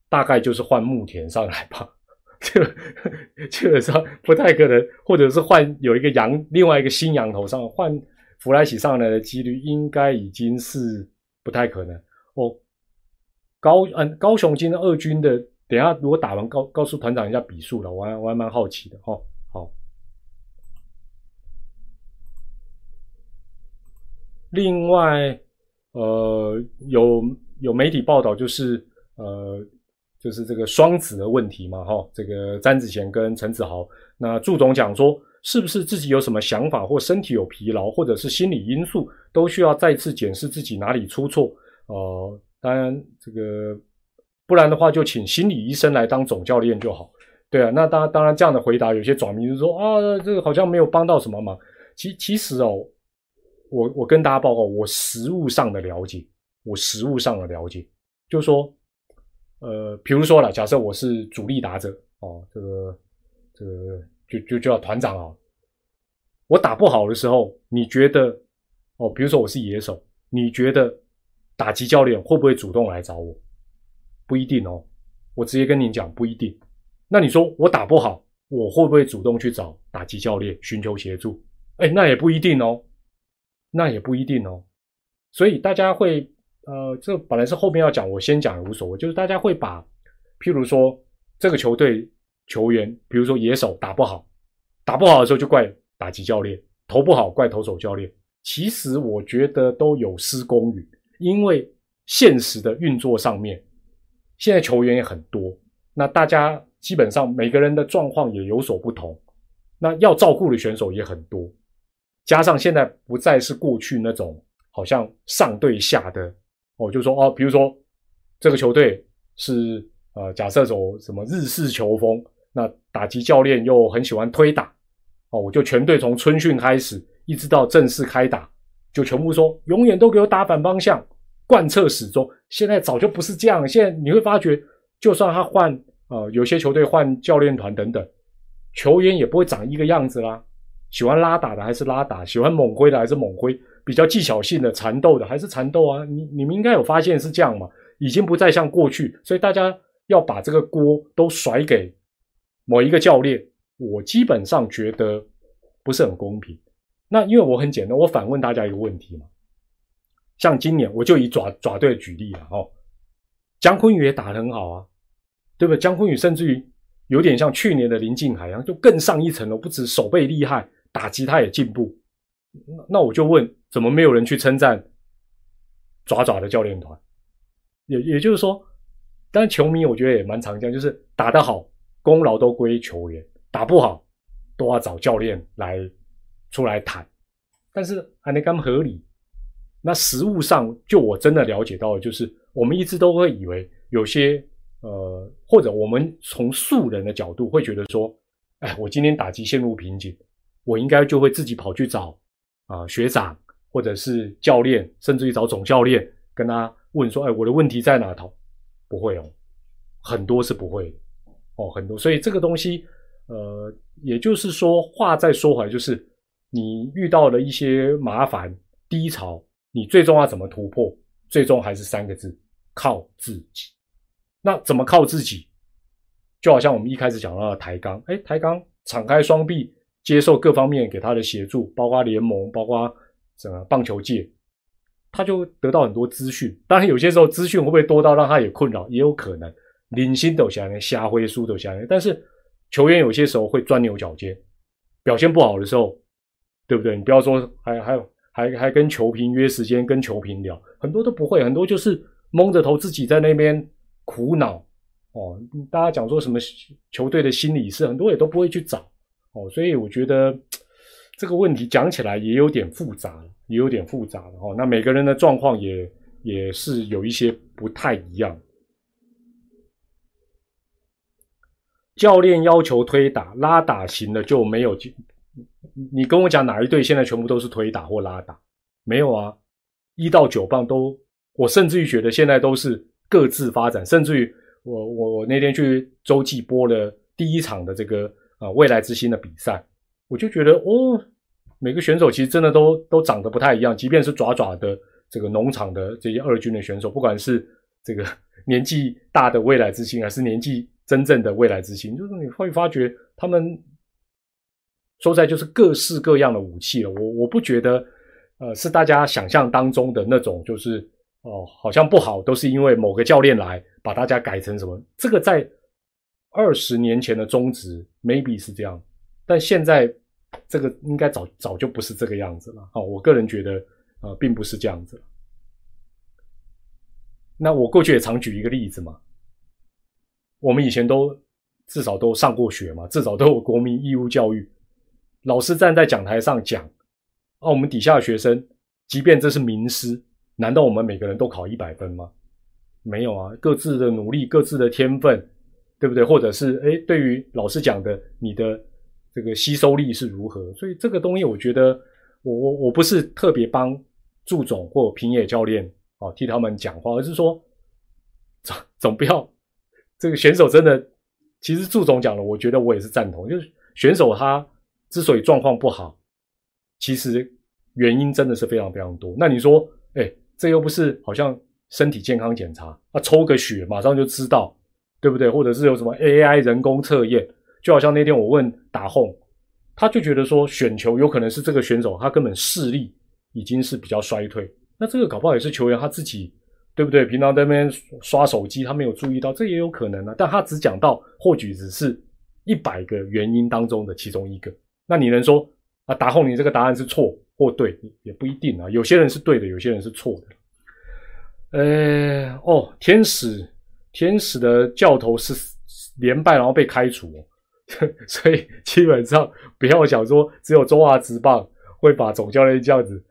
Speaker 1: 大概就是换木田上来吧，这 基本上不太可能，或者是换有一个羊，另外一个新羊头上换弗莱喜上来的几率，应该已经是不太可能哦。高嗯，高雄今天二军的，等下如果打完，告告诉团长一下比数了，我还我还蛮好奇的哈。好，另外呃，有有媒体报道，就是呃，就是这个双子的问题嘛哈。这个詹子贤跟陈子豪，那祝总讲说，是不是自己有什么想法，或身体有疲劳，或者是心理因素，都需要再次检视自己哪里出错？呃。当然，这个不然的话，就请心理医生来当总教练就好。对啊，那当当然这样的回答，有些转迷就说啊，这个好像没有帮到什么忙。其其实哦，我我跟大家报告，我实物上的了解，我实物上的了解，就说，呃，比如说了，假设我是主力打者哦，这个这个就就叫团长啊，我打不好的时候，你觉得哦，比如说我是野手，你觉得？打击教练会不会主动来找我？不一定哦，我直接跟你讲，不一定。那你说我打不好，我会不会主动去找打击教练寻求协助？哎，那也不一定哦，那也不一定哦。所以大家会，呃，这本来是后面要讲，我先讲也无所谓。就是大家会把，譬如说这个球队球员，比如说野手打不好，打不好的时候就怪打击教练，投不好怪投手教练。其实我觉得都有失公允，因为现实的运作上面，现在球员也很多，那大家。基本上每个人的状况也有所不同，那要照顾的选手也很多，加上现在不再是过去那种好像上对下的哦，就说哦，比如说这个球队是呃，假设走什么日式球风，那打击教练又很喜欢推打哦，我就全队从春训开始一直到正式开打，就全部说永远都给我打反方向，贯彻始终。现在早就不是这样，现在你会发觉，就算他换。呃，有些球队换教练团等等，球员也不会长一个样子啦。喜欢拉打的还是拉打，喜欢猛挥的还是猛挥，比较技巧性的缠斗的还是缠斗啊。你你们应该有发现是这样嘛？已经不再像过去，所以大家要把这个锅都甩给某一个教练，我基本上觉得不是很公平。那因为我很简单，我反问大家一个问题嘛，像今年我就以爪爪队举例了哦，姜昆宇也打得很好啊。对不对？江坤宇甚至于有点像去年的林敬海一样，就更上一层楼。不止手背厉害，打击他也进步。那我就问，怎么没有人去称赞爪爪的教练团？也也就是说，但球迷我觉得也蛮常见，就是打得好，功劳都归球员；打不好，都要找教练来出来谈。但是还能刚合理？那实物上，就我真的了解到的，就是我们一直都会以为有些。呃，或者我们从素人的角度会觉得说，哎，我今天打击陷入瓶颈，我应该就会自己跑去找啊学长或者是教练，甚至于找总教练跟他问说，哎，我的问题在哪头？不会哦，很多是不会哦，很多。所以这个东西，呃，也就是说，话再说回来，就是你遇到了一些麻烦低潮，你最终要怎么突破？最终还是三个字：靠自己。那怎么靠自己？就好像我们一开始讲到的抬杠，哎，抬杠敞开双臂接受各方面给他的协助，包括联盟，包括什么棒球界，他就得到很多资讯。当然，有些时候资讯会不会多到让他也困扰，也有可能。领薪都下来，瞎挥书都下来。但是球员有些时候会钻牛角尖，表现不好的时候，对不对？你不要说还还还还跟球评约时间，跟球评聊，很多都不会，很多就是蒙着头自己在那边。苦恼哦，大家讲说什么球队的心理是很多也都不会去找哦，所以我觉得这个问题讲起来也有点复杂，也有点复杂的哦。那每个人的状况也也是有一些不太一样。教练要求推打拉打型的就没有，你跟我讲哪一队现在全部都是推打或拉打？没有啊，一到九棒都，我甚至于觉得现在都是。各自发展，甚至于我我我那天去洲际播了第一场的这个啊未来之星的比赛，我就觉得哦，每个选手其实真的都都长得不太一样，即便是爪爪的这个农场的这些二军的选手，不管是这个 年纪大的未来之星，还是年纪真正的未来之星，就是你会发觉他们说在就是各式各样的武器了。我我不觉得呃是大家想象当中的那种就是。哦，好像不好，都是因为某个教练来把大家改成什么？这个在二十年前的宗旨 maybe 是这样，但现在这个应该早早就不是这个样子了。哦，我个人觉得，呃，并不是这样子。那我过去也常举一个例子嘛，我们以前都至少都上过学嘛，至少都有国民义务教育，老师站在讲台上讲，啊，我们底下的学生，即便这是名师。难道我们每个人都考一百分吗？没有啊，各自的努力，各自的天分，对不对？或者是诶，对于老师讲的，你的这个吸收力是如何？所以这个东西，我觉得我我我不是特别帮祝总或平野教练啊替他们讲话，而是说总总不要这个选手真的，其实祝总讲了，我觉得我也是赞同，就是选手他之所以状况不好，其实原因真的是非常非常多。那你说，哎？这又不是好像身体健康检查啊，抽个血马上就知道，对不对？或者是有什么 AI 人工测验，就好像那天我问打后，他就觉得说选球有可能是这个选手他根本视力已经是比较衰退，那这个搞不好也是球员他自己对不对？平常在那边刷手机，他没有注意到，这也有可能啊。但他只讲到或许只是一百个原因当中的其中一个，那你能说啊？打后你这个答案是错或对，也不一定啊。有些人是对的，有些人是错的。呃，哦，天使，天使的教头是连败然后被开除，所以基本上不要想说只有中华职棒会把总教练这样子。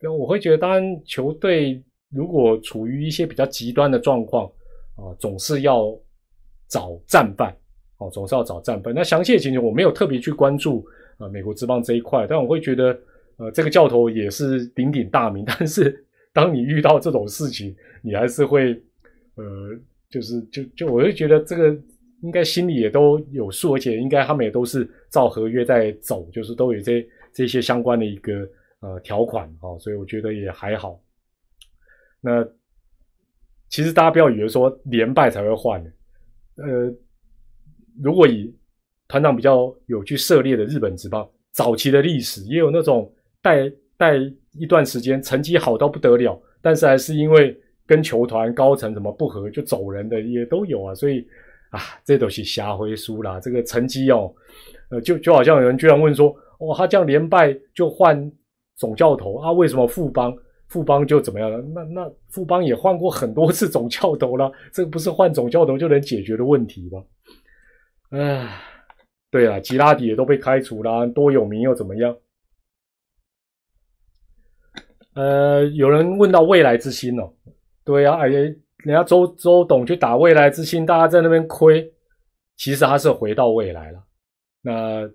Speaker 1: 那我会觉得，当然球队如果处于一些比较极端的状况啊，总是要找战犯，哦，总是要找战犯。那详细的情形我没有特别去关注啊，美国职棒这一块，但我会觉得，呃，这个教头也是鼎鼎大名，但是。当你遇到这种事情，你还是会，呃，就是就就，我就觉得这个应该心里也都有数，而且应该他们也都是照合约在走，就是都有这这些相关的一个呃条款啊，所以我觉得也还好。那其实大家不要以为说连败才会换，呃，如果以团长比较有去涉猎的日本职棒早期的历史，也有那种带带。一段时间成绩好到不得了，但是还是因为跟球团高层怎么不合就走人的也都有啊，所以啊，这都是瞎回输啦。这个成绩哦，呃，就就好像有人居然问说，哦，他这样连败就换总教头啊？为什么富邦富邦就怎么样了？那那富邦也换过很多次总教头了，这个不是换总教头就能解决的问题吗？唉，对啊，吉拉迪也都被开除了，多有名又怎么样？呃，有人问到未来之星哦，对呀，哎，人家周周董去打未来之星，大家在那边亏，其实他是回到未来了。那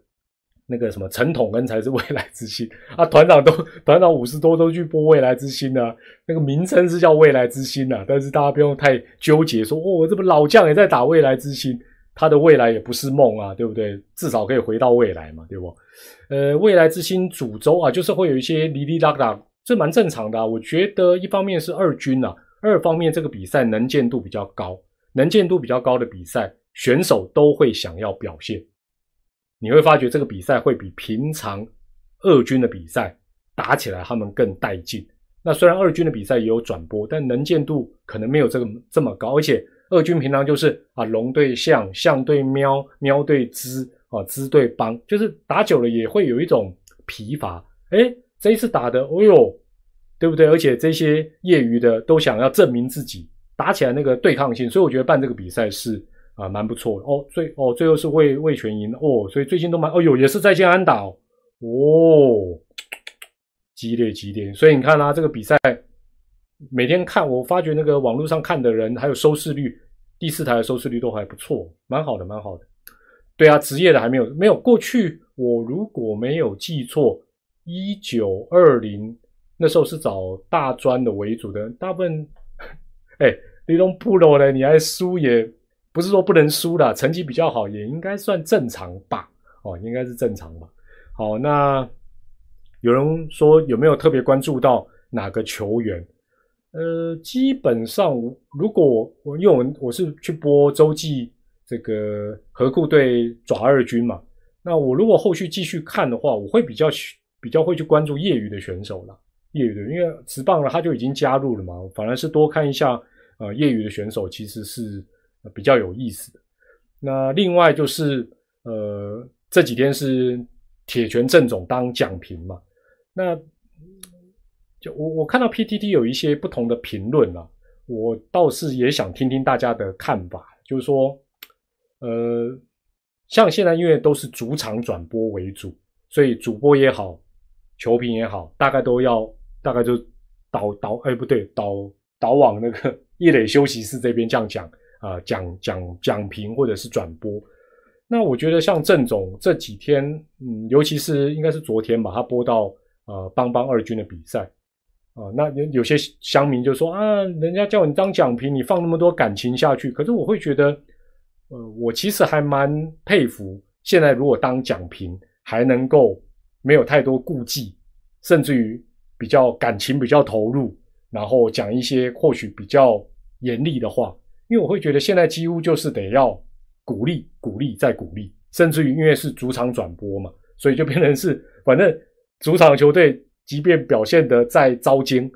Speaker 1: 那个什么陈统恩才是未来之星啊，团长都团长五十多都去播未来之星啊，那个名称是叫未来之星啊，但是大家不用太纠结，说哦，这不老将也在打未来之星，他的未来也不是梦啊，对不对？至少可以回到未来嘛，对不？呃，未来之星主轴啊，就是会有一些哩哩啦啦。这蛮正常的啊，我觉得一方面是二军啊，二方面这个比赛能见度比较高，能见度比较高的比赛，选手都会想要表现。你会发觉这个比赛会比平常二军的比赛打起来他们更带劲。那虽然二军的比赛也有转播，但能见度可能没有这个这么高，而且二军平常就是啊龙对象，象对喵，喵对资啊资对帮，就是打久了也会有一种疲乏，哎。这一次打的，哦呦，对不对？而且这些业余的都想要证明自己，打起来那个对抗性，所以我觉得办这个比赛是啊蛮不错的哦。最哦最后是魏魏全赢哦，所以最近都蛮哦哟也是在建安打哦，激烈激烈。所以你看啦，这个比赛每天看，我发觉那个网络上看的人还有收视率，第四台的收视率都还不错，蛮好的蛮好的。对啊，职业的还没有没有过去，我如果没有记错。一九二零那时候是找大专的为主的，大部分，哎，你种部落呢，你还输也不是说不能输的，成绩比较好也应该算正常吧？哦，应该是正常吧？好，那有人说有没有特别关注到哪个球员？呃，基本上如果我因为我我是去播洲际这个河库队爪二军嘛，那我如果后续继续看的话，我会比较。比较会去关注业余的选手了，业余的，因为职棒了他就已经加入了嘛，反而是多看一下呃业余的选手其实是比较有意思的。那另外就是呃这几天是铁拳郑总当讲评嘛，那就我我看到 PTT 有一些不同的评论啊，我倒是也想听听大家的看法，就是说呃像现在因为都是主场转播为主，所以主播也好。球评也好，大概都要大概就导导哎不对导导往那个 叶磊休息室这边这样讲啊讲讲讲评或者是转播。那我觉得像郑总这几天，嗯，尤其是应该是昨天吧，他播到呃邦邦二军的比赛啊，那有有些乡民就说啊，人家叫你当讲评，你放那么多感情下去。可是我会觉得，呃，我其实还蛮佩服，现在如果当讲评还能够。没有太多顾忌，甚至于比较感情比较投入，然后讲一些或许比较严厉的话，因为我会觉得现在几乎就是得要鼓励、鼓励再鼓励，甚至于因为是主场转播嘛，所以就变成是反正主场球队即便表现的再糟惊，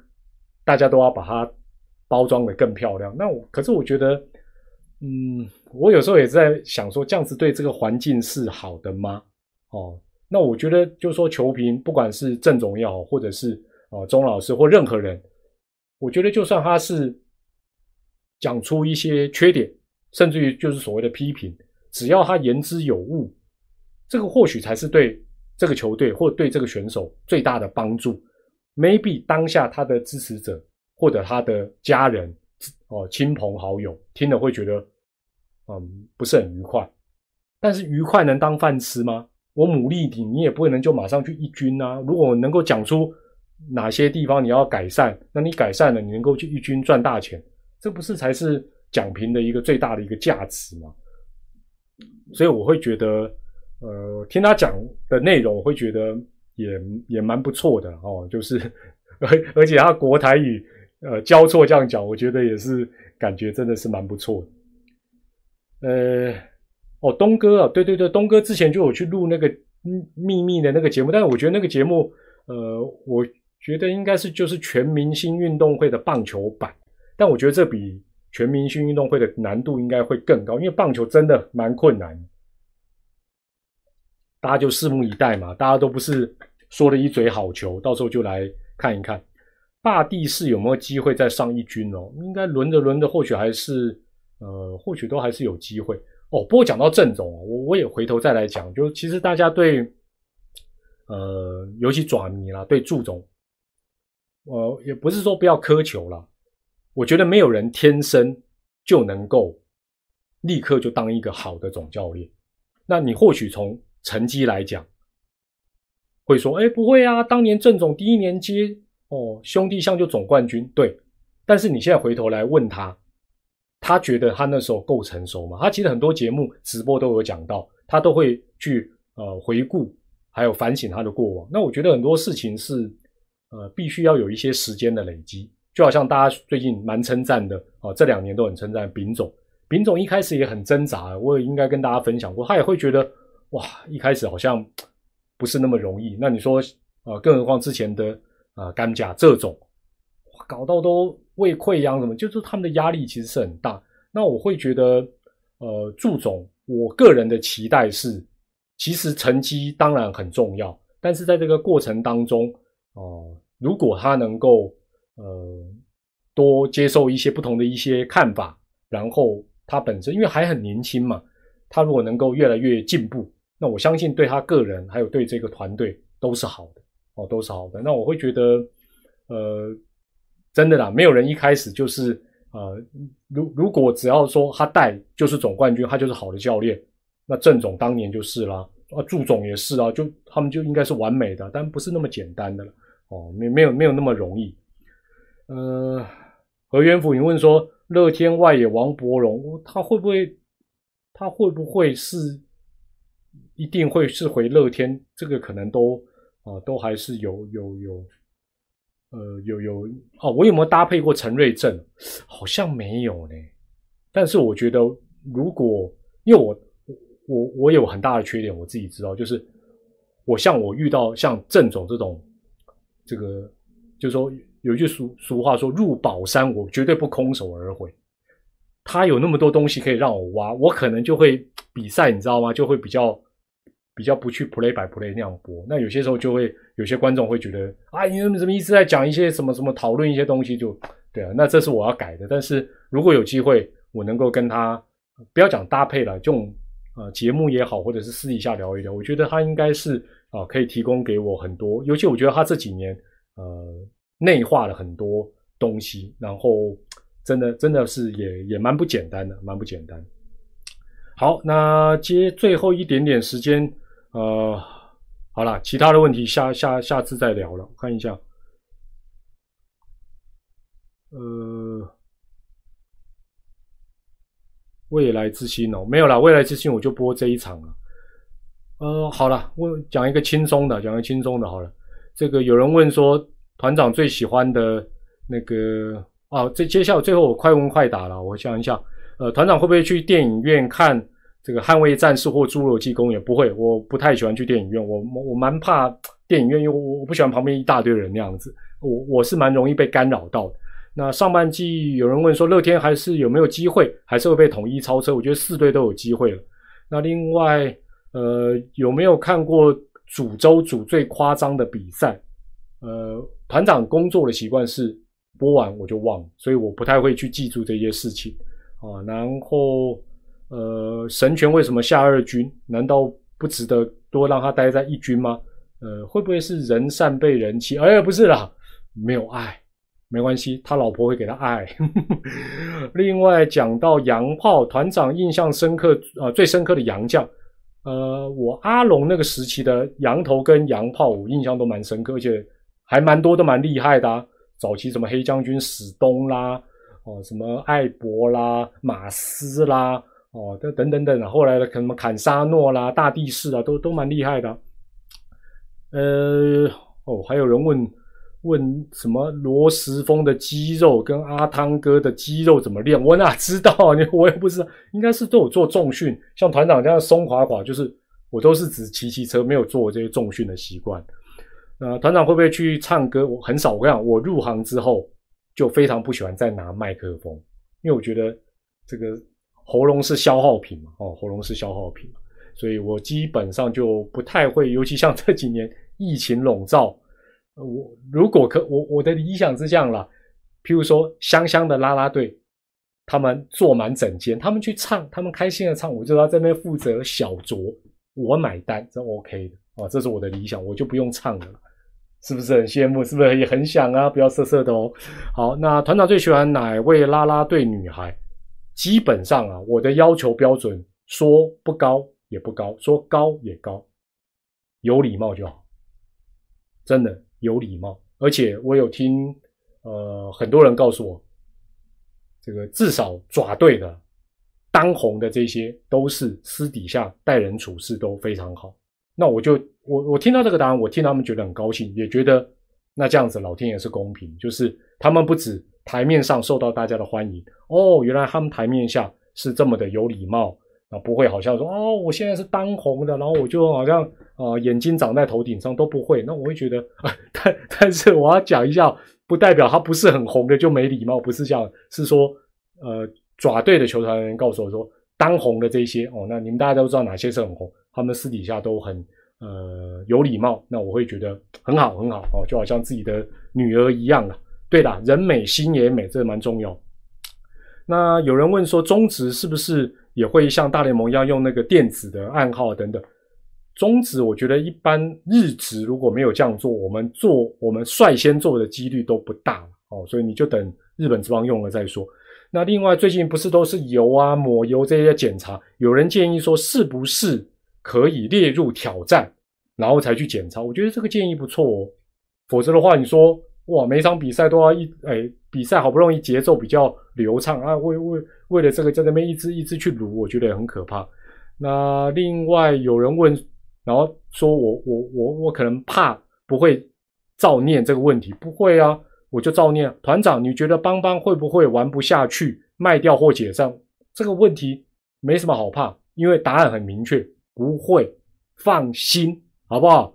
Speaker 1: 大家都要把它包装的更漂亮。那我可是我觉得，嗯，我有时候也在想说，这样子对这个环境是好的吗？哦，那我觉得就是说，球评不管是郑总也好，或者是啊钟老师或任何人，我觉得就算他是讲出一些缺点，甚至于就是所谓的批评，只要他言之有物，这个或许才是对这个球队或对这个选手最大的帮助。maybe 当下他的支持者或者他的家人哦亲朋好友听了会觉得嗯不是很愉快，但是愉快能当饭吃吗？我努力你，你也不可能就马上去一军啊。如果能够讲出哪些地方你要改善，那你改善了，你能够去一军赚大钱，这不是才是讲评的一个最大的一个价值吗？所以我会觉得，呃，听他讲的内容，我会觉得也也蛮不错的哦。就是 而而且他国台语呃交错这样讲，我觉得也是感觉真的是蛮不错的，呃。哦，东哥啊，对对对，东哥之前就有去录那个秘密的那个节目，但是我觉得那个节目，呃，我觉得应该是就是全明星运动会的棒球版，但我觉得这比全明星运动会的难度应该会更高，因为棒球真的蛮困难，大家就拭目以待嘛，大家都不是说了一嘴好球，到时候就来看一看，大地是有没有机会再上一军哦，应该轮着轮着，或许还是呃，或许都还是有机会。哦，不过讲到郑总，我我也回头再来讲，就其实大家对，呃，尤其爪迷啦，对祝总，呃，也不是说不要苛求了，我觉得没有人天生就能够立刻就当一个好的总教练。那你或许从成绩来讲，会说，哎，不会啊，当年郑总第一年接哦，兄弟象就总冠军，对。但是你现在回头来问他。他觉得他那时候够成熟吗？他其实很多节目直播都有讲到，他都会去呃回顾，还有反省他的过往。那我觉得很多事情是呃必须要有一些时间的累积，就好像大家最近蛮称赞的啊，这两年都很称赞丙总。丙总一开始也很挣扎，我也应该跟大家分享过，他也会觉得哇，一开始好像不是那么容易。那你说啊，更何况之前的啊甘甲这种，搞到都。胃溃疡什么，就是他们的压力其实是很大。那我会觉得，呃，祝总，我个人的期待是，其实成绩当然很重要，但是在这个过程当中，哦，如果他能够，呃，多接受一些不同的一些看法，然后他本身因为还很年轻嘛，他如果能够越来越进步，那我相信对他个人还有对这个团队都是好的，哦，都是好的。那我会觉得，呃。真的啦，没有人一开始就是呃，如如果只要说他带就是总冠军，他就是好的教练。那郑总当年就是啦，啊，祝总也是啊，就他们就应该是完美的，但不是那么简单的了哦，没没有没有那么容易。呃，何元甫，你问说乐天外野王伯荣，他会不会他会不会是一定会是回乐天？这个可能都啊，都还是有有有。呃，有有哦，我有没有搭配过陈瑞正？好像没有呢。但是我觉得，如果因为我我我有很大的缺点，我自己知道，就是我像我遇到像郑总这种，这个就是说有一句俗俗话说，入宝山我绝对不空手而回。他有那么多东西可以让我挖，我可能就会比赛，你知道吗？就会比较。比较不去 play by play 那样播，那有些时候就会有些观众会觉得啊，你怎么怎么一直在讲一些什么什么讨论一些东西，就对啊，那这是我要改的。但是如果有机会，我能够跟他不要讲搭配了，这种呃节目也好，或者是私底下聊一聊，我觉得他应该是啊可以提供给我很多。尤其我觉得他这几年呃内化了很多东西，然后真的真的是也也蛮不简单的，蛮不简单。好，那接最后一点点时间。呃，好了，其他的问题下下下次再聊了。我看一下，呃，未来之星哦，没有了，未来之星我就播这一场了。呃，好了，我讲一个轻松的，讲一个轻松的，好了。这个有人问说，团长最喜欢的那个啊，这接下来最后我快问快答了，我想一下，呃，团长会不会去电影院看？这个捍卫战士或侏罗纪公园不会，我不太喜欢去电影院，我我蛮怕电影院，因为我我不喜欢旁边一大堆人那样子，我我是蛮容易被干扰到的。那上半季有人问说，乐天还是有没有机会，还是会被统一超车？我觉得四队都有机会了。那另外，呃，有没有看过主州组最夸张的比赛？呃，团长工作的习惯是播完我就忘，所以我不太会去记住这些事情啊。然后，呃，神权为什么下二军？难道不值得多让他待在一军吗？呃，会不会是人善被人欺？哎，不是啦，没有爱，没关系，他老婆会给他爱。另外讲到洋炮团长印象深刻啊，最深刻的洋将，呃，我阿龙那个时期的羊头跟洋炮，我印象都蛮深刻，而且。还蛮多都蛮厉害的，早期什么黑将军史东啦，哦，什么艾博啦、马斯啦，哦，等等等等，后来的什么坎沙诺啦、大地士啊，都都蛮厉害的。呃，哦，还有人问问什么罗时峰的肌肉跟阿汤哥的肌肉怎么练？我哪知道？你我也不知道，应该是都有做重训，像团长这样松垮垮，就是我都是只骑骑车，没有做这些重训的习惯。呃，团长会不会去唱歌？我很少。我跟你讲，我入行之后就非常不喜欢再拿麦克风，因为我觉得这个喉咙是消耗品嘛，哦，喉咙是消耗品，所以我基本上就不太会。尤其像这几年疫情笼罩，我如果可，我我的理想是这样啦，譬如说香香的啦啦队，他们坐满整间，他们去唱，他们开心的唱，我就要这边负责小酌，我买单，这 OK 的啊，这是我的理想，我就不用唱了。是不是很羡慕？是不是也很想啊？不要色色的哦。好，那团长最喜欢哪位啦啦队女孩？基本上啊，我的要求标准，说不高也不高，说高也高，有礼貌就好。真的有礼貌，而且我有听呃很多人告诉我，这个至少爪队的当红的这些都是私底下待人处事都非常好。那我就我我听到这个答案，我听他们觉得很高兴，也觉得那这样子老天爷是公平，就是他们不止台面上受到大家的欢迎哦，原来他们台面下是这么的有礼貌啊，不会好像说哦，我现在是当红的，然后我就好像啊眼睛长在头顶上都不会，那我会觉得啊，但但是我要讲一下，不代表他不是很红的就没礼貌，不是这样，是说呃爪队的球团人告诉我说，当红的这些哦，那你们大家都知道哪些是很红。他们私底下都很呃有礼貌，那我会觉得很好很好哦，就好像自己的女儿一样了。对的，人美心也美，这蛮重要。那有人问说，中职是不是也会像大联盟一样用那个电子的暗号等等？中职我觉得一般日职如果没有这样做，我们做我们率先做的几率都不大哦，所以你就等日本职棒用了再说。那另外最近不是都是油啊抹油这些检查，有人建议说是不是？可以列入挑战，然后才去检查。我觉得这个建议不错哦。否则的话，你说哇，每场比赛都要一哎，比赛好不容易节奏比较流畅啊，为为为了这个在那边一直一直去撸，我觉得很可怕。那另外有人问，然后说我我我我可能怕不会照念这个问题，不会啊，我就照念。团长，你觉得邦邦会不会玩不下去，卖掉或解散？这个问题没什么好怕，因为答案很明确。不会，放心，好不好？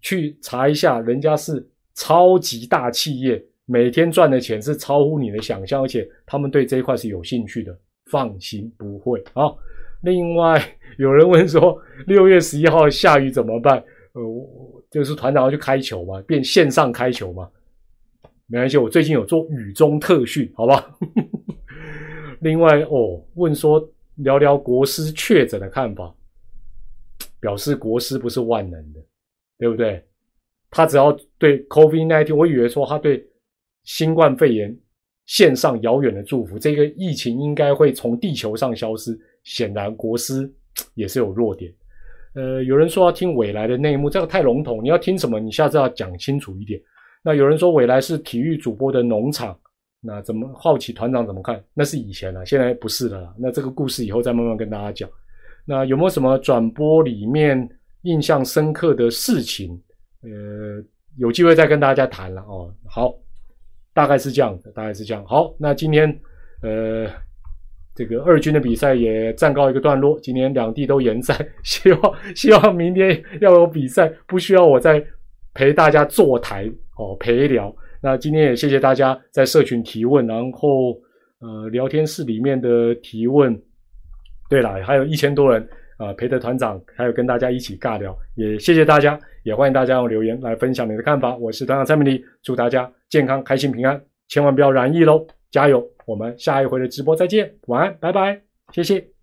Speaker 1: 去查一下，人家是超级大企业，每天赚的钱是超乎你的想象，而且他们对这一块是有兴趣的。放心，不会啊。另外，有人问说，六月十一号下雨怎么办？呃，就是团长要去开球嘛，变线上开球嘛。没关系，我最近有做雨中特训，好吧？另外哦，问说聊聊国师确诊的看法。表示国师不是万能的，对不对？他只要对 COVID-19，我以为说他对新冠肺炎献上遥远的祝福，这个疫情应该会从地球上消失。显然国师也是有弱点。呃，有人说要听未来的内幕，这个太笼统。你要听什么？你下次要讲清楚一点。那有人说未来是体育主播的农场，那怎么好奇团长怎么看？那是以前了，现在不是了。那这个故事以后再慢慢跟大家讲。那有没有什么转播里面印象深刻的事情？呃，有机会再跟大家谈了哦。好，大概是这样的，大概是这样。好，那今天呃这个二军的比赛也暂告一个段落，今天两地都延赛，希望希望明天要有比赛，不需要我再陪大家坐台哦陪聊。那今天也谢谢大家在社群提问，然后呃聊天室里面的提问。对了，还有一千多人啊陪着团长，还有跟大家一起尬聊，也谢谢大家，也欢迎大家用留言来分享你的看法。我是团长蔡明利，祝大家健康、开心、平安，千万不要染疫喽！加油！我们下一回的直播再见，晚安，拜拜，谢谢。